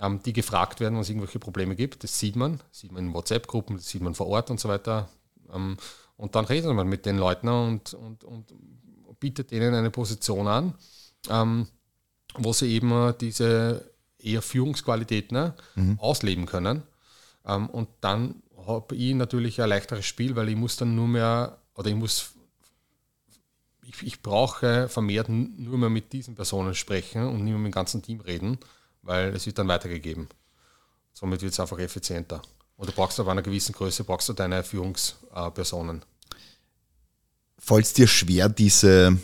ähm, die gefragt werden, wenn es irgendwelche Probleme gibt. Das sieht man. Das sieht man in WhatsApp-Gruppen, das sieht man vor Ort und so weiter. Ähm, und dann redet man mit den Leuten und, und, und bietet denen eine Position an, ähm, wo sie eben äh, diese eher Führungsqualitäten ne, ausleben können. Ähm, und dann habe ich natürlich ein leichteres Spiel, weil ich muss dann nur mehr, oder ich muss, ich, ich brauche vermehrt nur mehr mit diesen Personen sprechen und nicht mehr mit dem ganzen Team reden, weil es wird dann weitergegeben. Somit wird es einfach effizienter. Und du brauchst aber einer gewissen Größe, brauchst du deine Führungspersonen. Fällt es dir schwer, diese,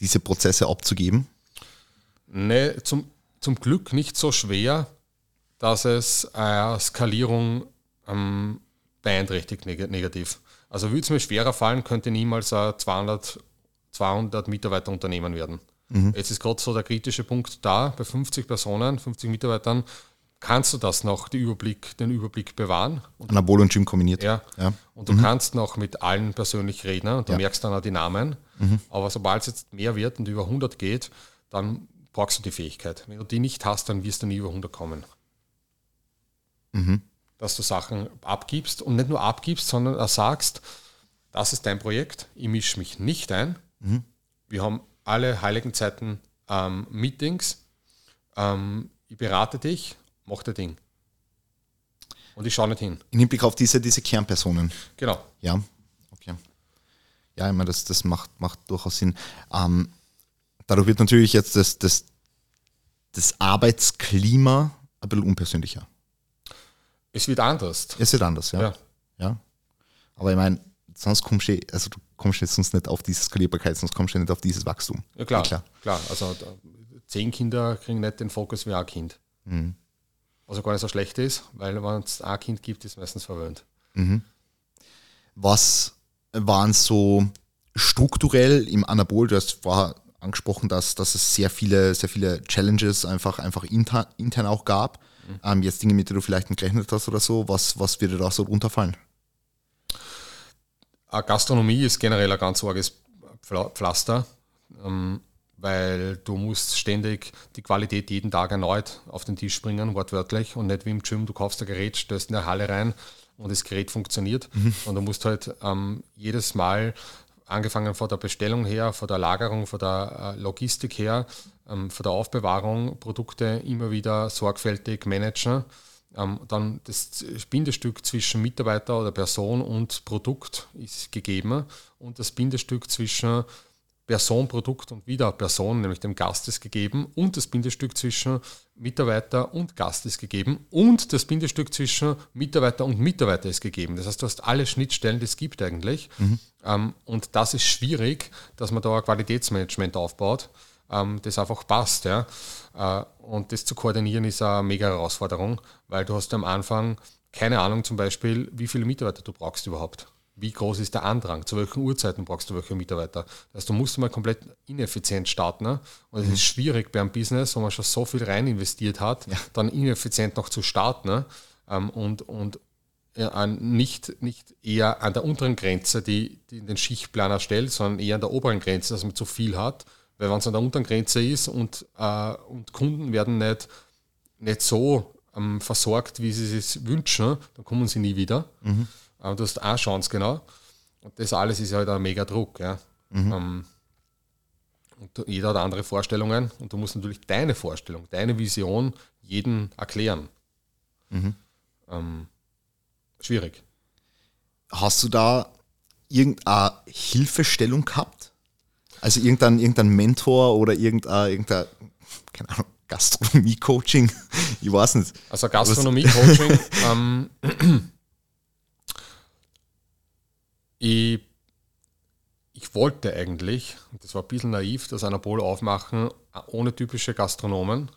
diese Prozesse abzugeben? Nee, zum, zum Glück nicht so schwer, dass es eine Skalierung ähm, beeinträchtigt neg negativ. Also würde es mir schwerer fallen, könnte niemals ein 200, 200 Mitarbeiter Unternehmen werden. Mhm. Jetzt ist gerade so der kritische Punkt da, bei 50 Personen, 50 Mitarbeitern, kannst du das noch, den Überblick, den Überblick bewahren. Anabol und Gym kombiniert. Ja. ja. Und du mhm. kannst noch mit allen persönlich reden und du ja. merkst dann auch die Namen. Mhm. Aber sobald es jetzt mehr wird und über 100 geht, dann brauchst du die Fähigkeit. Wenn du die nicht hast, dann wirst du nie über 100 kommen. Mhm. Dass du Sachen abgibst und nicht nur abgibst, sondern auch sagst, das ist dein Projekt, ich mische mich nicht ein. Mhm. Wir haben alle heiligen Zeiten ähm, Meetings. Ähm, ich berate dich, mach dein Ding. Und ich schaue nicht hin. In Hinblick auf diese, diese Kernpersonen. Genau. Ja, okay. Ja, ich meine, das, das macht, macht durchaus Sinn. Ähm, dadurch wird natürlich jetzt das, das, das Arbeitsklima ein bisschen unpersönlicher. Es wird anders. Es wird anders, ja. Ja. ja. Aber ich meine, sonst kommst du, also du kommst jetzt sonst nicht auf diese Skalierbarkeit, sonst kommst du nicht auf dieses Wachstum. Ja, klar. Ja, klar. klar. Also zehn Kinder kriegen nicht den Fokus wie ein Kind. Mhm. Auch gar nicht so schlecht ist, weil wenn es ein Kind gibt, ist meistens verwöhnt. Mhm. Was waren so strukturell im Anabol, du hast vorher angesprochen, dass, dass es sehr viele, sehr viele Challenges einfach, einfach intern, intern auch gab. Mhm. Ähm, jetzt Dinge, mit denen du vielleicht nicht gerechnet hast oder so, was, was würde da so runterfallen? Gastronomie ist generell ein ganz arges Pflaster. Ähm, weil du musst ständig die Qualität jeden Tag erneut auf den Tisch bringen, wortwörtlich, und nicht wie im Gym, du kaufst ein Gerät, stößt in der Halle rein und das Gerät funktioniert. Mhm. Und du musst halt ähm, jedes Mal, angefangen von der Bestellung her, von der Lagerung, von der äh, Logistik her, ähm, von der Aufbewahrung, Produkte immer wieder sorgfältig managen. Ähm, dann das Bindestück zwischen Mitarbeiter oder Person und Produkt ist gegeben und das Bindestück zwischen Person, Produkt und wieder Person, nämlich dem Gast ist gegeben und das Bindestück zwischen Mitarbeiter und Gast ist gegeben und das Bindestück zwischen Mitarbeiter und Mitarbeiter ist gegeben. Das heißt, du hast alle Schnittstellen, die es gibt eigentlich. Mhm. Ähm, und das ist schwierig, dass man da ein Qualitätsmanagement aufbaut, ähm, das einfach passt. Ja. Äh, und das zu koordinieren ist eine mega Herausforderung, weil du hast am Anfang keine Ahnung zum Beispiel, wie viele Mitarbeiter du brauchst überhaupt wie groß ist der Andrang, zu welchen Uhrzeiten brauchst du welche Mitarbeiter. Das heißt, du musst mal komplett ineffizient starten. Ne? Und es mhm. ist schwierig bei einem Business, wo man schon so viel rein investiert hat, ja. dann ineffizient noch zu starten ne? ähm, und, und äh, nicht, nicht eher an der unteren Grenze, die, die den Schichtplan erstellt, sondern eher an der oberen Grenze, dass man zu viel hat. Weil wenn es an der unteren Grenze ist und, äh, und Kunden werden nicht, nicht so ähm, versorgt, wie sie es wünschen, dann kommen sie nie wieder. Mhm. Aber du hast auch Chance, genau. Und das alles ist halt ein mega Druck. Ja. Mhm. Ähm, und jeder hat andere Vorstellungen und du musst natürlich deine Vorstellung, deine Vision jedem erklären. Mhm. Ähm, schwierig. Hast du da irgendeine Hilfestellung gehabt? Also irgendein, irgendein Mentor oder irgendein, irgendein keine Ahnung, Gastronomie-Coaching? Ich weiß nicht. Also Gastronomie-Coaching, ähm, Ich, ich wollte eigentlich, das war ein bisschen naiv, das Anabol aufmachen ohne typische Gastronomen,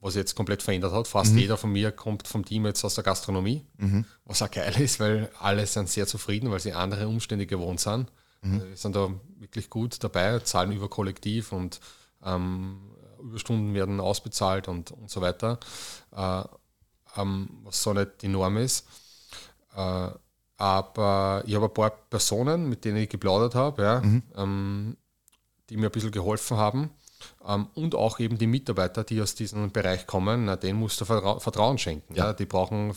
was jetzt komplett verändert hat. Fast mhm. jeder von mir kommt vom Team jetzt aus der Gastronomie, mhm. was auch geil ist, weil alle sind sehr zufrieden, weil sie andere Umstände gewohnt sind. Mhm. Also wir sind da wirklich gut dabei, zahlen über Kollektiv und ähm, Überstunden werden ausbezahlt und, und so weiter, äh, ähm, was so nicht die Norm ist. Äh, aber ich habe ein paar Personen, mit denen ich geplaudert habe, ja, mhm. ähm, die mir ein bisschen geholfen haben. Ähm, und auch eben die Mitarbeiter, die aus diesem Bereich kommen, na, denen musst du Vertra Vertrauen schenken. Ja. ja. Die brauchen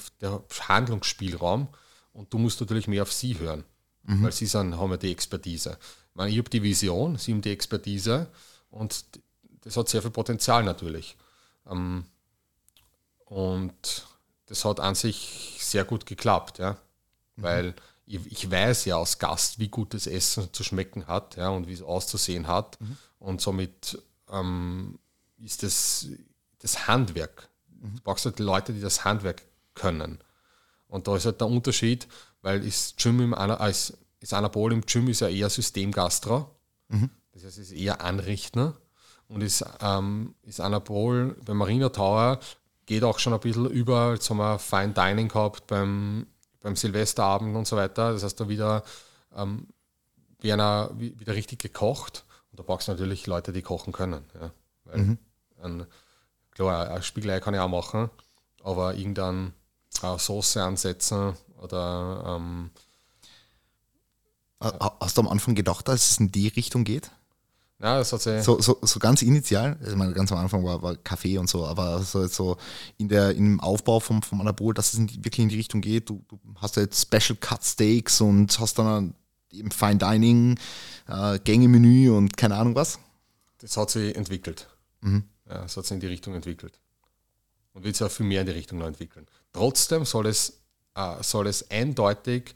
Handlungsspielraum und du musst natürlich mehr auf sie hören, mhm. weil sie sind, haben ja die Expertise. Ich, meine, ich habe die Vision, sie haben die Expertise und das hat sehr viel Potenzial natürlich. Ähm, und das hat an sich sehr gut geklappt. Ja. Weil ich, ich, weiß ja als Gast, wie gut das Essen zu schmecken hat ja, und wie es auszusehen hat. Mhm. Und somit ähm, ist das, das Handwerk. Mhm. Du brauchst halt Leute, die das Handwerk können. Und da ist halt der Unterschied, weil ist Gym im als ist Anabol im Gym ist ja eher Systemgastro. Mhm. Das heißt, es ist eher Anrichter. Und ist, ähm, ist Anabol beim Marina Tower geht auch schon ein bisschen über, jetzt haben wir Fine Dining gehabt beim beim Silvesterabend und so weiter. Das heißt, da wieder ähm, werden wieder richtig gekocht. Und da brauchst du natürlich Leute, die kochen können. Ja. Weil mhm. ein, klar, ein Spiegelei kann ich auch machen, aber irgendeine äh, Soße ansetzen oder ähm, Hast du am Anfang gedacht, dass es in die Richtung geht? Ja, das hat sie so, so, so ganz initial, ich meine, ganz am Anfang war, war Kaffee und so, aber so, so in der, im Aufbau vom, vom Anabol, dass es in die, wirklich in die Richtung geht. Du, du hast jetzt Special Cut Steaks und hast dann eben Fine Dining, äh, Gänge-Menü und keine Ahnung was. Das hat sich entwickelt. Mhm. Ja, das hat sich in die Richtung entwickelt. Und wird sich auch viel mehr in die Richtung noch entwickeln. Trotzdem soll es, äh, soll es eindeutig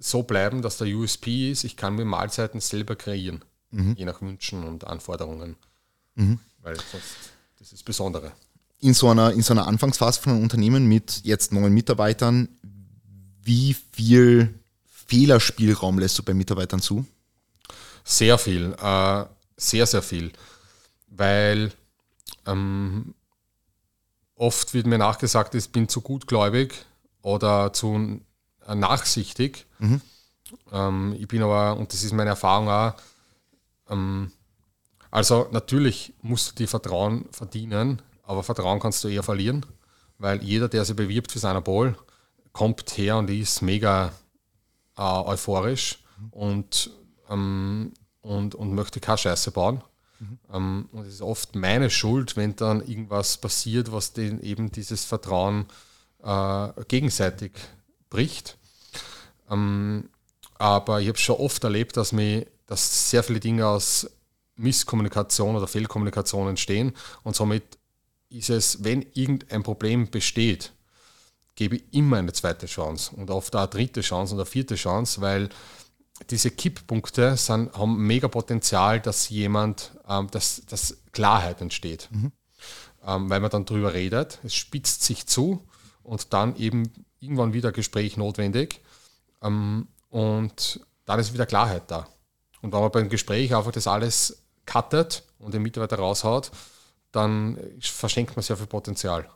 so bleiben, dass der USP ist, ich kann mir Mahlzeiten selber kreieren mhm. je nach Wünschen und Anforderungen. Mhm. Weil sonst, das ist das Besondere. In so, einer, in so einer Anfangsphase von einem Unternehmen mit jetzt neun Mitarbeitern, wie viel Fehlerspielraum lässt du bei Mitarbeitern zu? Sehr viel, äh, sehr, sehr viel. Weil ähm, oft wird mir nachgesagt, ich bin zu gutgläubig oder zu äh, nachsichtig. Mhm. Ähm, ich bin aber, und das ist meine Erfahrung auch, ähm, also natürlich musst du dir Vertrauen verdienen, aber Vertrauen kannst du eher verlieren, weil jeder, der sich bewirbt für seinen Ball, kommt her und ist mega äh, euphorisch und, ähm, und, und möchte keine Scheiße bauen. Mhm. Ähm, und es ist oft meine Schuld, wenn dann irgendwas passiert, was den eben dieses Vertrauen äh, gegenseitig bricht. Ähm, aber ich habe schon oft erlebt, dass mich dass sehr viele Dinge aus Misskommunikation oder Fehlkommunikation entstehen und somit ist es, wenn irgendein Problem besteht, gebe ich immer eine zweite Chance und oft auch eine dritte Chance und eine vierte Chance, weil diese Kipppunkte sind, haben mega Potenzial, dass jemand, ähm, dass, dass Klarheit entsteht. Mhm. Ähm, weil man dann drüber redet, es spitzt sich zu und dann eben irgendwann wieder Gespräch notwendig ähm, und dann ist wieder Klarheit da. Und wenn man beim Gespräch einfach das alles cuttet und den Mitarbeiter raushaut, dann verschenkt man sehr viel Potenzial.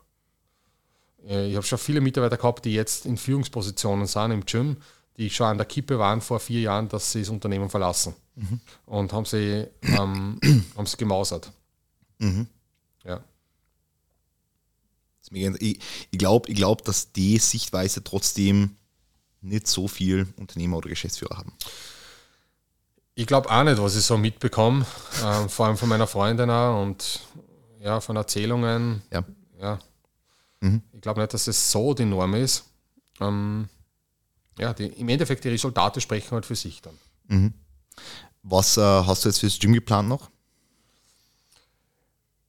Äh, ich habe schon viele Mitarbeiter gehabt, die jetzt in Führungspositionen sind im Gym, die schon an der Kippe waren vor vier Jahren, dass sie das Unternehmen verlassen. Mhm. Und haben sie, ähm, haben sie gemausert. Mhm. Ja. Ich, ich glaube, ich glaub, dass die Sichtweise trotzdem nicht so viel Unternehmer oder Geschäftsführer haben. Ich glaube auch nicht, was ich so mitbekomme, äh, vor allem von meiner Freundin auch und ja, von Erzählungen. Ja. ja. Mhm. Ich glaube nicht, dass es so die Norm ist. Ähm, ja, die, im Endeffekt die Resultate sprechen halt für sich dann. Mhm. Was äh, hast du jetzt fürs Gym geplant noch?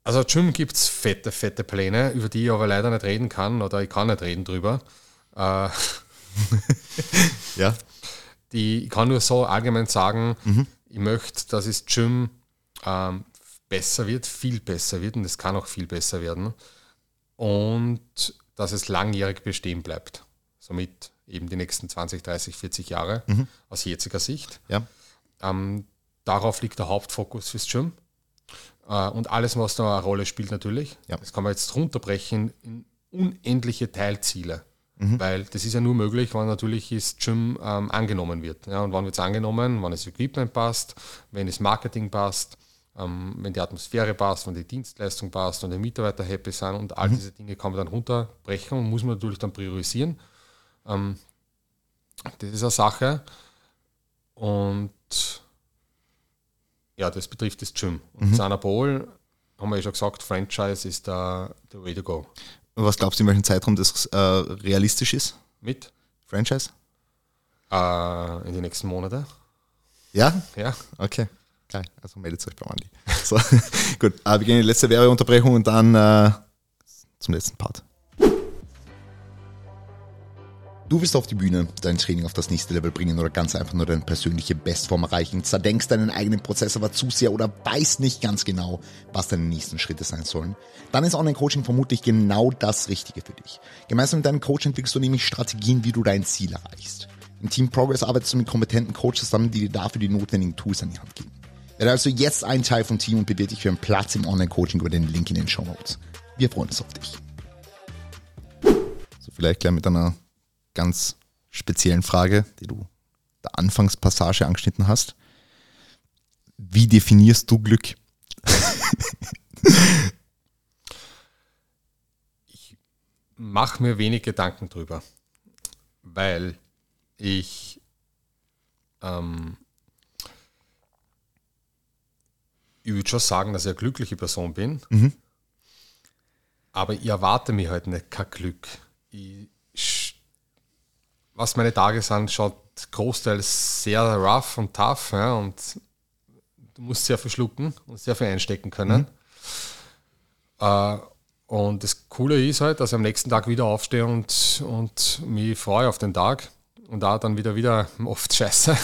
Also Gym gibt es fette, fette Pläne, über die ich aber leider nicht reden kann oder ich kann nicht reden drüber. Äh, ja die, ich kann nur so allgemein sagen, mhm. ich möchte, dass das Gym ähm, besser wird, viel besser wird und es kann auch viel besser werden und dass es langjährig bestehen bleibt. Somit eben die nächsten 20, 30, 40 Jahre mhm. aus jetziger Sicht. Ja. Ähm, darauf liegt der Hauptfokus fürs Gym. Äh, und alles, was da eine Rolle spielt, natürlich. Ja. Das kann man jetzt runterbrechen in unendliche Teilziele. Mhm. Weil das ist ja nur möglich, wenn natürlich das Gym ähm, angenommen wird. Ja, und wann wird es angenommen? Wenn das Equipment passt, wenn das Marketing passt, ähm, wenn die Atmosphäre passt, wenn die Dienstleistung passt und die Mitarbeiter happy sind und all mhm. diese Dinge kann man dann runterbrechen und muss man natürlich dann priorisieren. Ähm, das ist eine Sache. Und ja, das betrifft das Gym. Und mhm. Sanabol, haben wir ja schon gesagt, Franchise ist der, der way to go. Was glaubst du, in welchem Zeitraum das äh, realistisch ist? Mit? Franchise? Äh, in den nächsten Monaten. Ja? Ja. Okay. Geil. Also meldet euch beim Andi. So, gut. Äh, wir gehen in die letzte Werbeunterbrechung und dann äh, zum letzten Part. Du willst auf die Bühne dein Training auf das nächste Level bringen oder ganz einfach nur deine persönliche Bestform erreichen, zerdenkst deinen eigenen Prozess aber zu sehr oder weißt nicht ganz genau, was deine nächsten Schritte sein sollen, dann ist Online-Coaching vermutlich genau das Richtige für dich. Gemeinsam mit deinem Coach entwickelst du nämlich Strategien, wie du dein Ziel erreichst. Im Team Progress arbeitest du mit kompetenten Coaches zusammen, die dir dafür die notwendigen Tools an die Hand geben. Werde also jetzt ein Teil vom Team und bewirb dich für einen Platz im Online-Coaching über den Link in den Show Notes. Wir freuen uns auf dich. So, vielleicht gleich mit einer ganz speziellen Frage, die du der Anfangspassage angeschnitten hast. Wie definierst du Glück? ich mache mir wenig Gedanken drüber, weil ich ähm, ich würde schon sagen, dass ich eine glückliche Person bin, mhm. aber ich erwarte mir halt nicht kein Glück. Ich, was meine Tage sind, schaut großteils sehr rough und tough ja, und du musst sehr viel schlucken und sehr viel einstecken können. Mhm. Äh, und das Coole ist halt, dass ich am nächsten Tag wieder aufstehe und, und mich freue auf den Tag und da dann wieder wieder oft scheiße.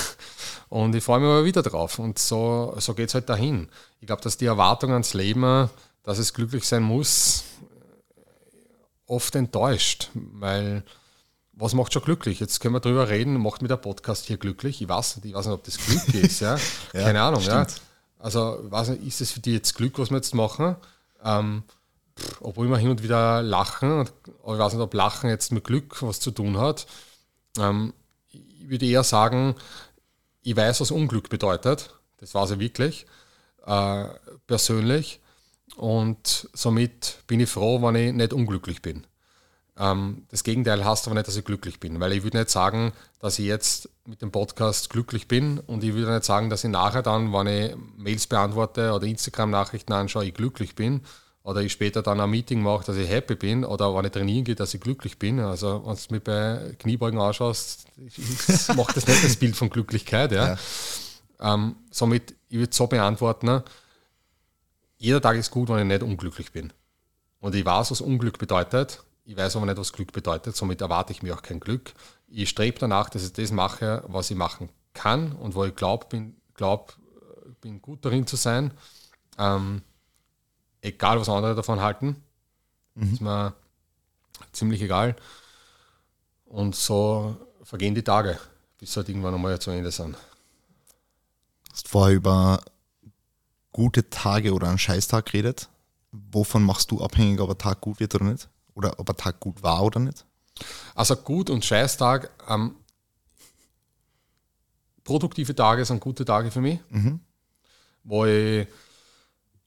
Und ich freue mich aber wieder drauf. Und so, so geht es halt dahin. Ich glaube, dass die Erwartung ans Leben, dass es glücklich sein muss, oft enttäuscht. Weil was macht schon glücklich? Jetzt können wir drüber reden, macht mir der Podcast hier glücklich? Ich weiß nicht, ich weiß nicht ob das Glück ist. Ja? ja Keine Ahnung. Ja? Also, weiß nicht, ist es für dich jetzt Glück, was wir jetzt machen? Ähm, obwohl wir hin und wieder lachen, aber ich weiß nicht, ob Lachen jetzt mit Glück was zu tun hat. Ähm, ich würde eher sagen, ich weiß, was Unglück bedeutet. Das weiß ich wirklich, äh, persönlich. Und somit bin ich froh, wenn ich nicht unglücklich bin. Ähm, das Gegenteil heißt aber nicht, dass ich glücklich bin, weil ich würde nicht sagen, dass ich jetzt mit dem Podcast glücklich bin und ich würde nicht sagen, dass ich nachher dann, wenn ich Mails beantworte oder Instagram-Nachrichten anschaue, ich glücklich bin oder ich später dann ein Meeting mache, dass ich happy bin oder wenn ich trainieren gehe, dass ich glücklich bin. Also wenn du mich bei Kniebeugen anschaust, macht das nicht das Bild von Glücklichkeit. Ja. ja. Ähm, somit, ich würde so beantworten, jeder Tag ist gut, wenn ich nicht unglücklich bin. Und ich weiß, was Unglück bedeutet. Ich weiß aber nicht, was Glück bedeutet. Somit erwarte ich mir auch kein Glück. Ich strebe danach, dass ich das mache, was ich machen kann und wo ich glaube, bin, glaub, bin gut darin zu sein. Ähm, egal, was andere davon halten. Mhm. Ist mir ziemlich egal. Und so vergehen die Tage, bis halt irgendwann einmal zu Ende sind. Du hast vorher über gute Tage oder einen Scheißtag geredet. Wovon machst du abhängig, ob ein Tag gut wird oder nicht? Oder ob ein Tag gut war oder nicht? Also gut und Scheißtag, ähm, produktive Tage sind gute Tage für mich, mhm. wo, ich,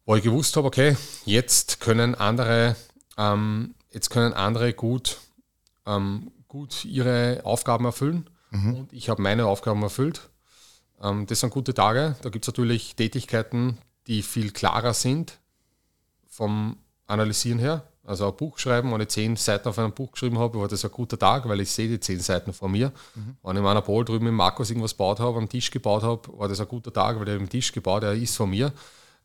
wo ich gewusst habe, okay, jetzt können andere, ähm, jetzt können andere gut, ähm, gut ihre Aufgaben erfüllen mhm. und ich habe meine Aufgaben erfüllt. Ähm, das sind gute Tage. Da gibt es natürlich Tätigkeiten, die viel klarer sind vom Analysieren her. Also ein Buch schreiben, wenn ich zehn Seiten auf einem Buch geschrieben habe, war das ein guter Tag, weil ich sehe die zehn Seiten vor mir. Mhm. Wenn ich in meiner Pol drüben mit Markus irgendwas gebaut habe, einen Tisch gebaut habe, war das ein guter Tag, weil ich den Tisch gebaut, der ist von mir.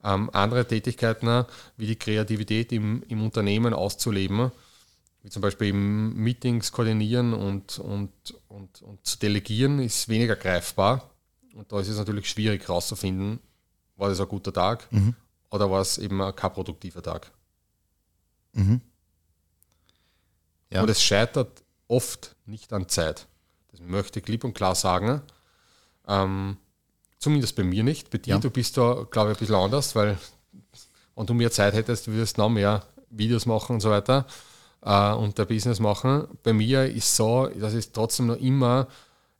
Ähm, andere Tätigkeiten, wie die Kreativität im, im Unternehmen auszuleben, wie zum Beispiel eben Meetings koordinieren und, und, und, und zu delegieren, ist weniger greifbar. Und da ist es natürlich schwierig herauszufinden, war das ein guter Tag mhm. oder war es eben kein produktiver Tag. Mhm. Ja. Und es scheitert oft nicht an Zeit. Das möchte ich klipp und klar sagen. Ähm, zumindest bei mir nicht. Bei dir, ja. du bist da, glaube ich, ein bisschen anders, weil wenn du mehr Zeit hättest, würdest du noch mehr Videos machen und so weiter äh, und der Business machen. Bei mir ist so, dass ich trotzdem noch immer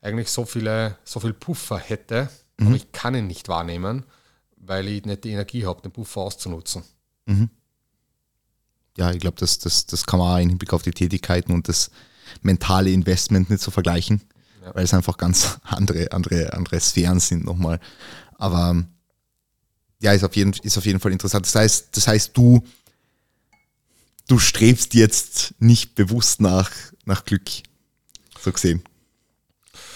eigentlich so viele, so viel Puffer hätte, mhm. aber ich kann ihn nicht wahrnehmen, weil ich nicht die Energie habe, den Puffer auszunutzen. Mhm. Ja, ich glaube, das, das, das kann man auch im Hinblick auf die Tätigkeiten und das mentale Investment nicht so vergleichen, ja. weil es einfach ganz andere, andere, andere Sphären sind nochmal. Aber ja, ist auf jeden, ist auf jeden Fall interessant. Das heißt, das heißt, du, du strebst jetzt nicht bewusst nach, nach Glück, so gesehen.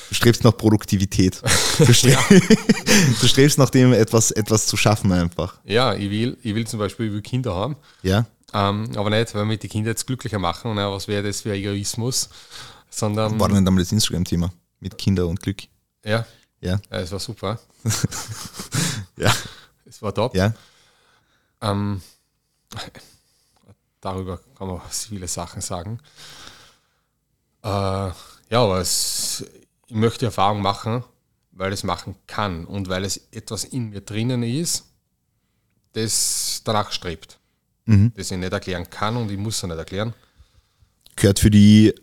Du strebst nach Produktivität. Du, stre ja. du strebst nach dem, etwas, etwas zu schaffen einfach. Ja, ich will, ich will zum Beispiel ich will Kinder haben. Ja. Ähm, aber nicht, weil wir die Kinder jetzt glücklicher machen, ne, was wäre das für Egoismus, sondern. War dann damals das Instagram-Thema mit Kinder und Glück? Ja. Ja. ja es war super. ja. Es war top. Ja. Ähm, darüber kann man viele Sachen sagen. Äh, ja, aber es, ich möchte Erfahrung machen, weil es machen kann und weil es etwas in mir drinnen ist, das danach strebt. Mhm. Das ich nicht erklären kann und ich muss es nicht erklären. Gehört für die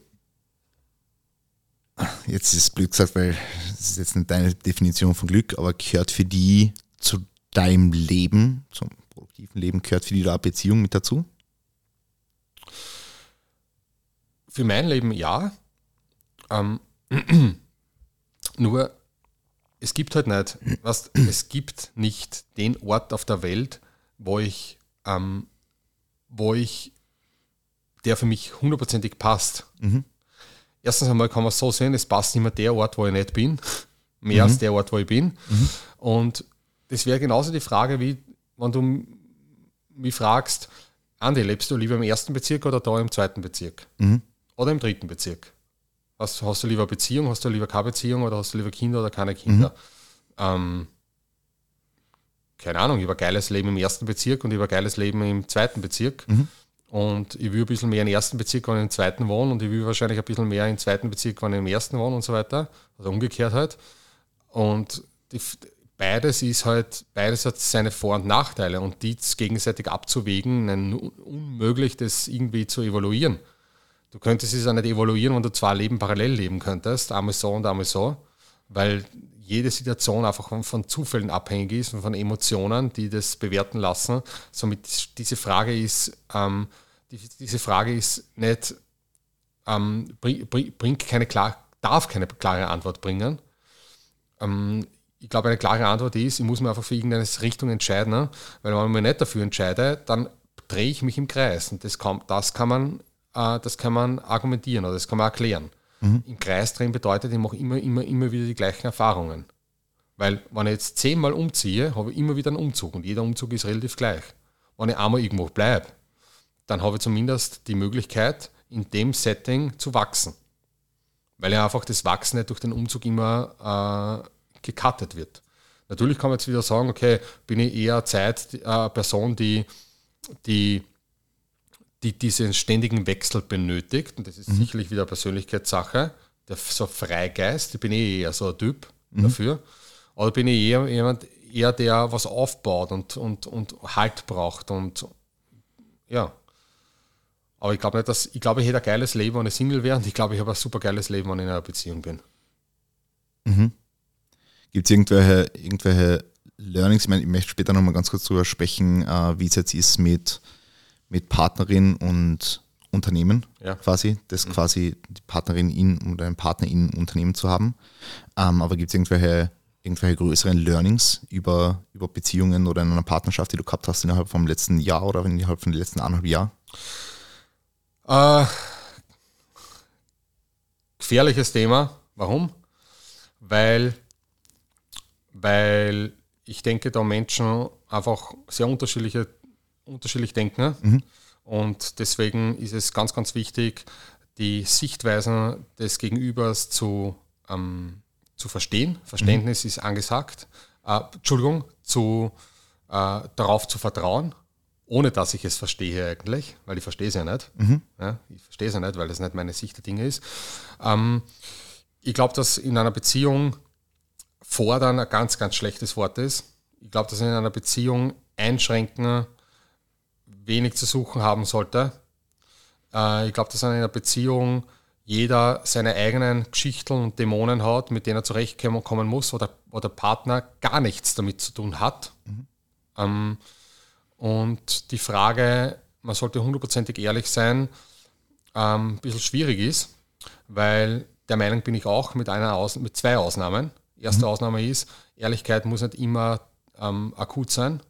jetzt ist es blöd gesagt, weil das ist jetzt nicht deine Definition von Glück, aber gehört für die zu deinem Leben, zum produktiven Leben, gehört für die da Beziehung mit dazu? Für mein Leben ja. Ähm, nur es gibt halt nicht, was, es gibt nicht den Ort auf der Welt, wo ich, ähm, wo ich, der für mich hundertprozentig passt. Mhm. Erstens einmal kann man es so sehen, es passt immer der Ort, wo ich nicht bin, mehr mhm. als der Ort, wo ich bin. Mhm. Und das wäre genauso die Frage, wie wenn du mich fragst, Andi, lebst du lieber im ersten Bezirk oder da im zweiten Bezirk? Mhm. Oder im dritten Bezirk? Hast, hast, du lieber Beziehung, hast du lieber keine Beziehung oder hast du lieber Kinder oder keine Kinder? Mhm. Ähm, keine Ahnung, über geiles Leben im ersten Bezirk und über geiles Leben im zweiten Bezirk. Mhm. Und ich will ein bisschen mehr im ersten Bezirk, wenn ich im zweiten wohne und ich will wahrscheinlich ein bisschen mehr im zweiten Bezirk, wenn ich im ersten wohne und so weiter. Also umgekehrt halt. Und die, beides ist halt, beides hat seine Vor- und Nachteile und die gegenseitig abzuwägen, nein, unmöglich, das irgendwie zu evaluieren. Du könntest es ja nicht evaluieren, wenn du zwei Leben parallel leben könntest, einmal so und einmal so, weil jede Situation einfach von, von Zufällen abhängig ist und von Emotionen, die das bewerten lassen. Somit diese Frage ist, ähm, die, diese Frage ist nicht, ähm, bringt keine klar, darf keine klare Antwort bringen. Ähm, ich glaube, eine klare Antwort ist, ich muss mir einfach für irgendeine Richtung entscheiden, weil wenn ich mich nicht dafür entscheide, dann drehe ich mich im Kreis. Und das kann, das kann, man, äh, das kann man argumentieren oder das kann man erklären. Mhm. Im Kreis drehen bedeutet, ich mache immer, immer, immer wieder die gleichen Erfahrungen. Weil, wenn ich jetzt zehnmal umziehe, habe ich immer wieder einen Umzug und jeder Umzug ist relativ gleich. Wenn ich einmal irgendwo bleibe, dann habe ich zumindest die Möglichkeit, in dem Setting zu wachsen. Weil ja einfach das Wachsen nicht durch den Umzug immer äh, gecuttet wird. Natürlich kann man jetzt wieder sagen, okay, bin ich eher Zeit, äh, Person, die, die die diesen ständigen Wechsel benötigt. Und das ist mhm. sicherlich wieder Persönlichkeitssache. Der, so Freigeist, ich bin eh eher so ein Typ mhm. dafür. Oder bin ich eher jemand, eher der was aufbaut und, und, und Halt braucht. Und ja. Aber ich glaube nicht, dass ich glaube, ich hätte ein geiles Leben, wenn ich Single wäre, und ich glaube, ich habe ein super geiles Leben, wenn ich in einer Beziehung bin. Mhm. Gibt es irgendwelche, irgendwelche Learnings? Ich, meine, ich möchte später nochmal ganz kurz darüber sprechen, äh, wie es jetzt ist mit mit Partnerin und Unternehmen ja. quasi, das mhm. quasi die Partnerin in oder ein Partner in Unternehmen zu haben. Ähm, aber gibt es irgendwelche, irgendwelche größeren Learnings über, über Beziehungen oder in einer Partnerschaft, die du gehabt hast innerhalb vom letzten Jahr oder innerhalb von den letzten anderthalb Jahren? Äh, gefährliches Thema. Warum? Weil, weil ich denke, da Menschen einfach sehr unterschiedliche unterschiedlich denken. Mhm. Und deswegen ist es ganz, ganz wichtig, die Sichtweisen des Gegenübers zu, ähm, zu verstehen. Verständnis mhm. ist angesagt. Äh, Entschuldigung, zu, äh, darauf zu vertrauen, ohne dass ich es verstehe eigentlich, weil ich verstehe es ja nicht. Mhm. Ja, ich verstehe es ja nicht, weil das nicht meine Sicht der Dinge ist. Ähm, ich glaube, dass in einer Beziehung fordern ein ganz, ganz schlechtes Wort ist. Ich glaube, dass in einer Beziehung einschränken wenig zu suchen haben sollte. Äh, ich glaube, dass in einer Beziehung jeder seine eigenen Geschichten und Dämonen hat, mit denen er zurechtkommen muss, oder, der Partner gar nichts damit zu tun hat. Mhm. Ähm, und die Frage, man sollte hundertprozentig ehrlich sein, ähm, ein bisschen schwierig ist, weil der Meinung bin ich auch mit, einer Aus mit zwei Ausnahmen. Erste mhm. Ausnahme ist, Ehrlichkeit muss nicht immer ähm, akut sein.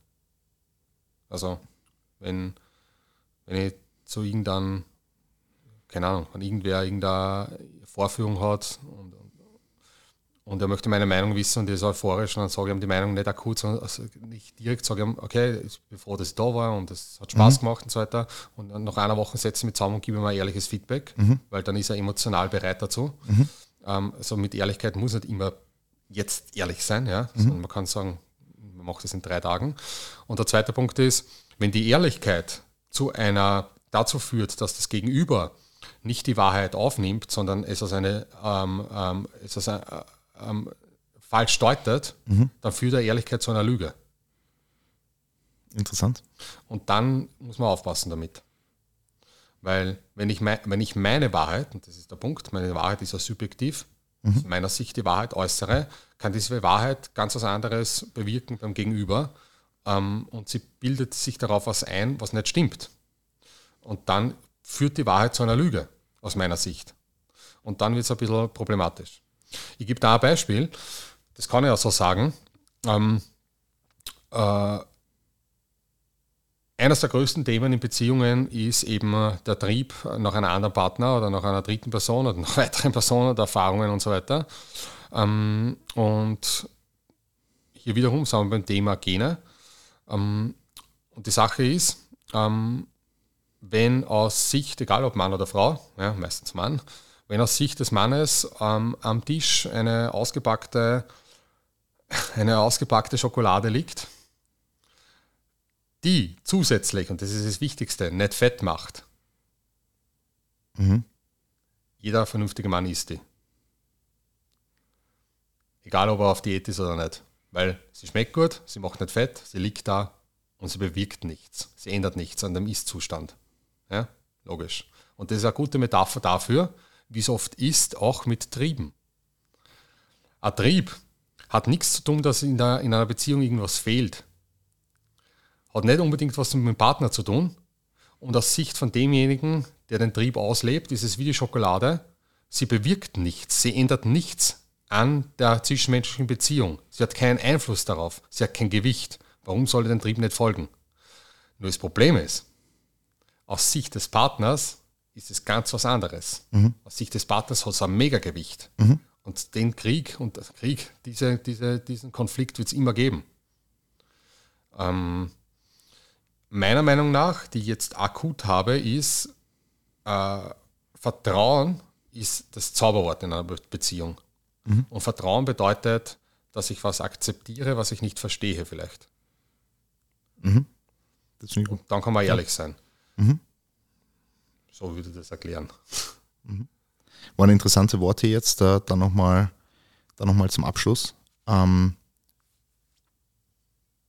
Also wenn, wenn ich zu irgendeinem, keine Ahnung, wenn irgendwer irgendeine Vorführung hat und, und er möchte meine Meinung wissen und ist euphorisch, und dann sage ich ihm die Meinung nicht akut, sondern also nicht direkt sage ihm, okay, ich bin froh, dass ich da war und es hat Spaß mhm. gemacht und so weiter. Und nach einer Woche setze ich mich zusammen und gebe ihm ein ehrliches Feedback, mhm. weil dann ist er emotional bereit dazu. Mhm. Ähm, also mit Ehrlichkeit muss nicht immer jetzt ehrlich sein, ja. Also man kann sagen, man macht das in drei Tagen. Und der zweite Punkt ist, wenn die Ehrlichkeit zu einer dazu führt, dass das Gegenüber nicht die Wahrheit aufnimmt, sondern es als eine ähm, ähm, es als ein, äh, ähm, falsch deutet, mhm. dann führt er Ehrlichkeit zu einer Lüge. Interessant. Und dann muss man aufpassen damit. Weil wenn ich, mein, wenn ich meine Wahrheit, und das ist der Punkt, meine Wahrheit ist ja subjektiv, mhm. aus meiner Sicht die Wahrheit äußere, kann diese Wahrheit ganz was anderes bewirken beim Gegenüber ähm, und sie bildet sich darauf was ein, was nicht stimmt. Und dann führt die Wahrheit zu einer Lüge, aus meiner Sicht. Und dann wird es ein bisschen problematisch. Ich gebe da ein Beispiel, das kann ich auch so sagen. Ähm, äh, eines der größten Themen in Beziehungen ist eben der Trieb nach einem anderen Partner oder nach einer dritten Person oder nach weiteren Personen oder Erfahrungen und so weiter. Ähm, und hier wiederum sind wir beim Thema Gene. Ähm, und die Sache ist, ähm, wenn aus Sicht, egal ob Mann oder Frau, ja, meistens Mann, wenn aus Sicht des Mannes ähm, am Tisch eine ausgepackte, eine ausgepackte Schokolade liegt, die zusätzlich, und das ist das Wichtigste, nicht fett macht, mhm. jeder vernünftige Mann isst die. Egal, ob er auf Diät ist oder nicht. Weil sie schmeckt gut, sie macht nicht fett, sie liegt da und sie bewirkt nichts. Sie ändert nichts an dem Ist-Zustand. Ja, logisch. Und das ist eine gute Metapher dafür, wie es oft ist, auch mit Trieben. Ein Trieb hat nichts zu tun, dass in, der, in einer Beziehung irgendwas fehlt. Hat nicht unbedingt was mit dem Partner zu tun. Und aus Sicht von demjenigen, der den Trieb auslebt, ist es wie die Schokolade. Sie bewirkt nichts, sie ändert nichts an der zwischenmenschlichen Beziehung. Sie hat keinen Einfluss darauf, sie hat kein Gewicht. Warum soll den Trieb nicht folgen? Nur das Problem ist, aus Sicht des Partners ist es ganz was anderes. Mhm. Aus Sicht des Partners hat es ein Megagewicht. Mhm. Und den Krieg und Krieg, diese, diese, diesen Konflikt wird es immer geben. Ähm, meiner Meinung nach, die ich jetzt akut habe, ist, äh, Vertrauen ist das Zauberwort in einer Beziehung. Mhm. Und Vertrauen bedeutet, dass ich was akzeptiere, was ich nicht verstehe vielleicht. Mhm. Und dann kann man ehrlich sein. Mhm. So würde ich das erklären. Mhm. Waren interessante Worte jetzt, da, dann nochmal noch zum Abschluss. Ähm,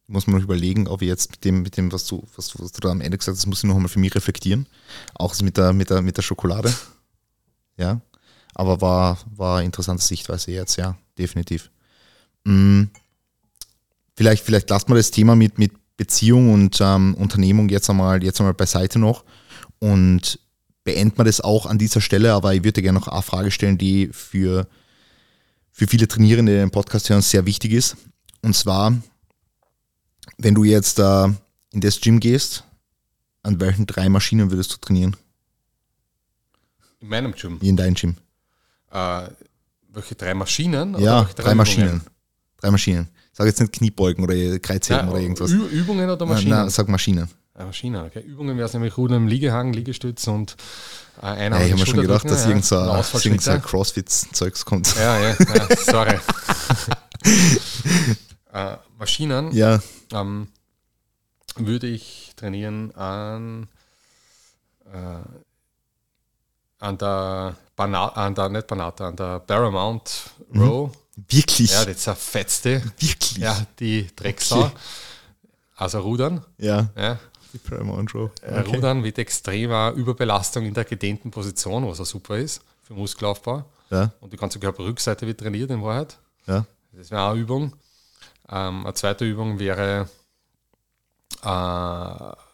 muss man noch überlegen, ob ich jetzt mit dem, mit dem was, du, was, du, was du da am Ende gesagt hast, das muss ich noch einmal für mich reflektieren. Auch mit der, mit der, mit der Schokolade. Ja. Aber war, war eine interessante Sichtweise jetzt, ja, definitiv. Hm. Vielleicht, vielleicht lasst mal das Thema mit, mit Beziehung und ähm, Unternehmung jetzt einmal, jetzt einmal beiseite noch und beenden wir das auch an dieser Stelle, aber ich würde gerne noch eine Frage stellen, die für, für viele Trainierende den Podcast hören sehr wichtig ist. Und zwar, wenn du jetzt äh, in das Gym gehst, an welchen drei Maschinen würdest du trainieren? In meinem Gym? In deinem Gym. Äh, welche drei Maschinen? Ja, drei, drei Maschinen. Drei Maschinen. Sag jetzt nicht Kniebeugen oder Kreuzheben ja, oder irgendwas. Übungen oder Maschinen? Nein, sag Maschinen. Ja, Maschinen, okay. Übungen wäre es nämlich Rudern im Liegehang, Liegestütz und äh, einer. Ja, ich habe mir schon gedacht, dass ja, irgendein, irgendein Crossfit-Zeugs kommt. Ja, ja, ja sorry. äh, Maschinen ja. ähm, würde ich trainieren an, äh, an der Bana an der, nicht Banata, an der Paramount mhm. Row. Wirklich? Ja, das zerfetzte. Wirklich? Ja, die Drecksau. Okay. Also Rudern. Ja. ja. Die Paramount Row. Äh, okay. Rudern mit extremer Überbelastung in der gedehnten Position, was auch super ist für Muskelaufbau. Ja. Und die ganze Körperrückseite wird trainiert in Wahrheit. Ja. Das wäre eine Übung. Ähm, eine zweite Übung wäre äh,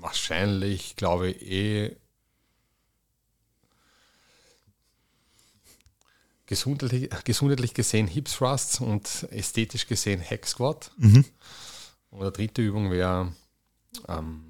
wahrscheinlich, glaube ich, eh gesundheitlich, gesundheitlich gesehen Hip Thrusts und ästhetisch gesehen Hack Squat. Mhm. Und die dritte Übung wäre ähm,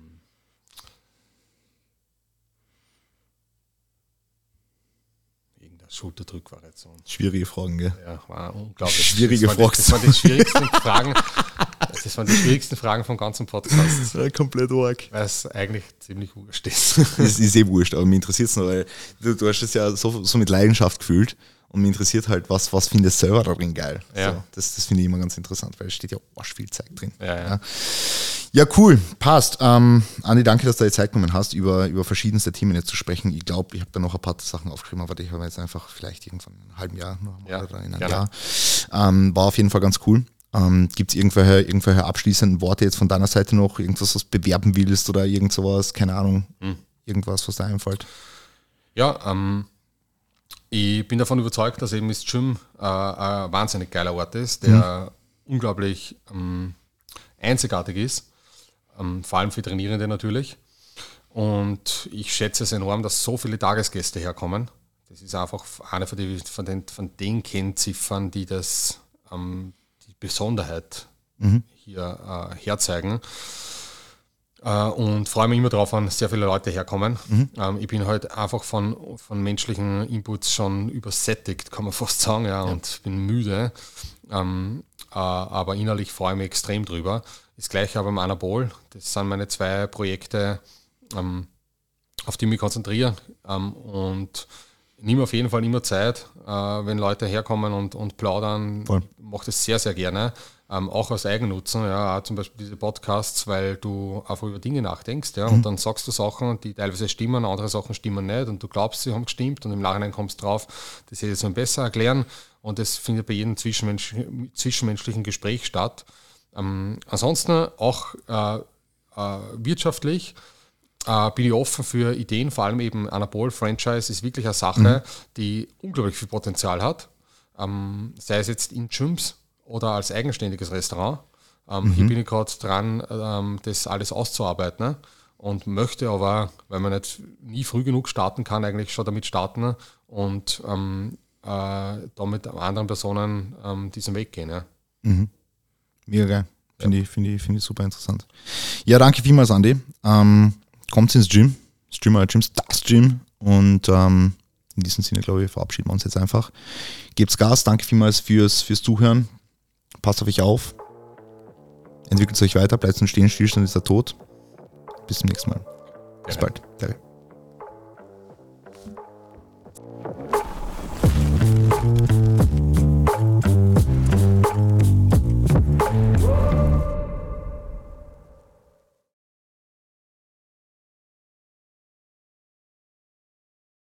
Schulterdrückvariation. Schwierige Fragen, gell? Ja, war unglaublich. Schwierige Fragen. Das waren die schwierigsten Fragen. Das waren die schwierigsten Fragen vom ganzen Podcast. Ja, komplett arg. Weil es eigentlich ziemlich wurscht ist. Es ist eh wurscht, aber mir interessiert es noch, weil du, du hast es ja so, so mit Leidenschaft gefühlt. Und mich interessiert halt, was, was findest du selber darin geil? Ja. So, das das finde ich immer ganz interessant, weil es steht ja arsch viel Zeit drin. Ja, ja. ja cool, passt. Ähm, Andi, danke, dass du dir Zeit genommen hast, über, über verschiedenste Themen jetzt zu sprechen. Ich glaube, ich habe da noch ein paar Sachen aufgeschrieben, aber die haben wir jetzt einfach vielleicht irgendwann in einem halben Jahr noch ja, oder in einem gerne. Jahr. Ähm, war auf jeden Fall ganz cool. Ähm, Gibt es irgendwelche, irgendwelche abschließenden Worte jetzt von deiner Seite noch? Irgendwas, was du bewerben willst oder irgend sowas? Keine Ahnung. Hm. Irgendwas, was da einfällt? Ja, ähm, ich bin davon überzeugt, dass eben das Gym äh, ein wahnsinnig geiler Ort ist, der mhm. unglaublich ähm, einzigartig ist, ähm, vor allem für Trainierende natürlich. Und ich schätze es enorm, dass so viele Tagesgäste herkommen. Das ist einfach eine von, die, von, den, von den Kennziffern, die das ähm, Besonderheit mhm. hier äh, herzeigen. Äh, und freue mich immer darauf, wenn sehr viele Leute herkommen. Mhm. Ähm, ich bin halt einfach von, von menschlichen Inputs schon übersättigt, kann man fast sagen, ja, ja. und bin müde. Ähm, äh, aber innerlich freue ich mich extrem drüber. Das gleiche aber im Anabol. Das sind meine zwei Projekte, ähm, auf die ich mich konzentriere. Ähm, und nehme auf jeden Fall immer Zeit, wenn Leute herkommen und, und plaudern. Voll. Mache das sehr, sehr gerne ähm, auch aus Eigennutzen, ja, zum Beispiel diese Podcasts, weil du einfach über Dinge nachdenkst, ja, mhm. und dann sagst du Sachen, die teilweise stimmen, andere Sachen stimmen nicht, und du glaubst, sie haben gestimmt, und im Nachhinein kommst du drauf, das hätte ich so besser erklären, und das findet bei jedem Zwischenmensch zwischenmenschlichen Gespräch statt. Ähm, ansonsten auch äh, äh, wirtschaftlich äh, bin ich offen für Ideen, vor allem eben Anabol-Franchise ist wirklich eine Sache, mhm. die unglaublich viel Potenzial hat. Ähm, sei es jetzt in Gyms, oder als eigenständiges Restaurant. Ähm, mhm. Hier bin ich gerade dran, ähm, das alles auszuarbeiten ne? und möchte aber, weil man nicht nie früh genug starten kann, eigentlich schon damit starten und ähm, äh, da mit anderen Personen ähm, diesen Weg gehen. Ja. Mhm. Mega geil. Finde ja. ich, find ich, find ich super interessant. Ja, danke vielmals, Andi. Ähm, kommt ins Gym. Gym, Gyms, das Gym. Und ähm, in diesem Sinne, glaube ich, verabschieden wir uns jetzt einfach. Gebt's Gas. Danke vielmals fürs, fürs Zuhören. Passt auf euch auf. Entwickelt euch weiter, bleibt nicht stehen, Stillstand ist der Tod. Bis zum nächsten Mal. Bis bald. Danke.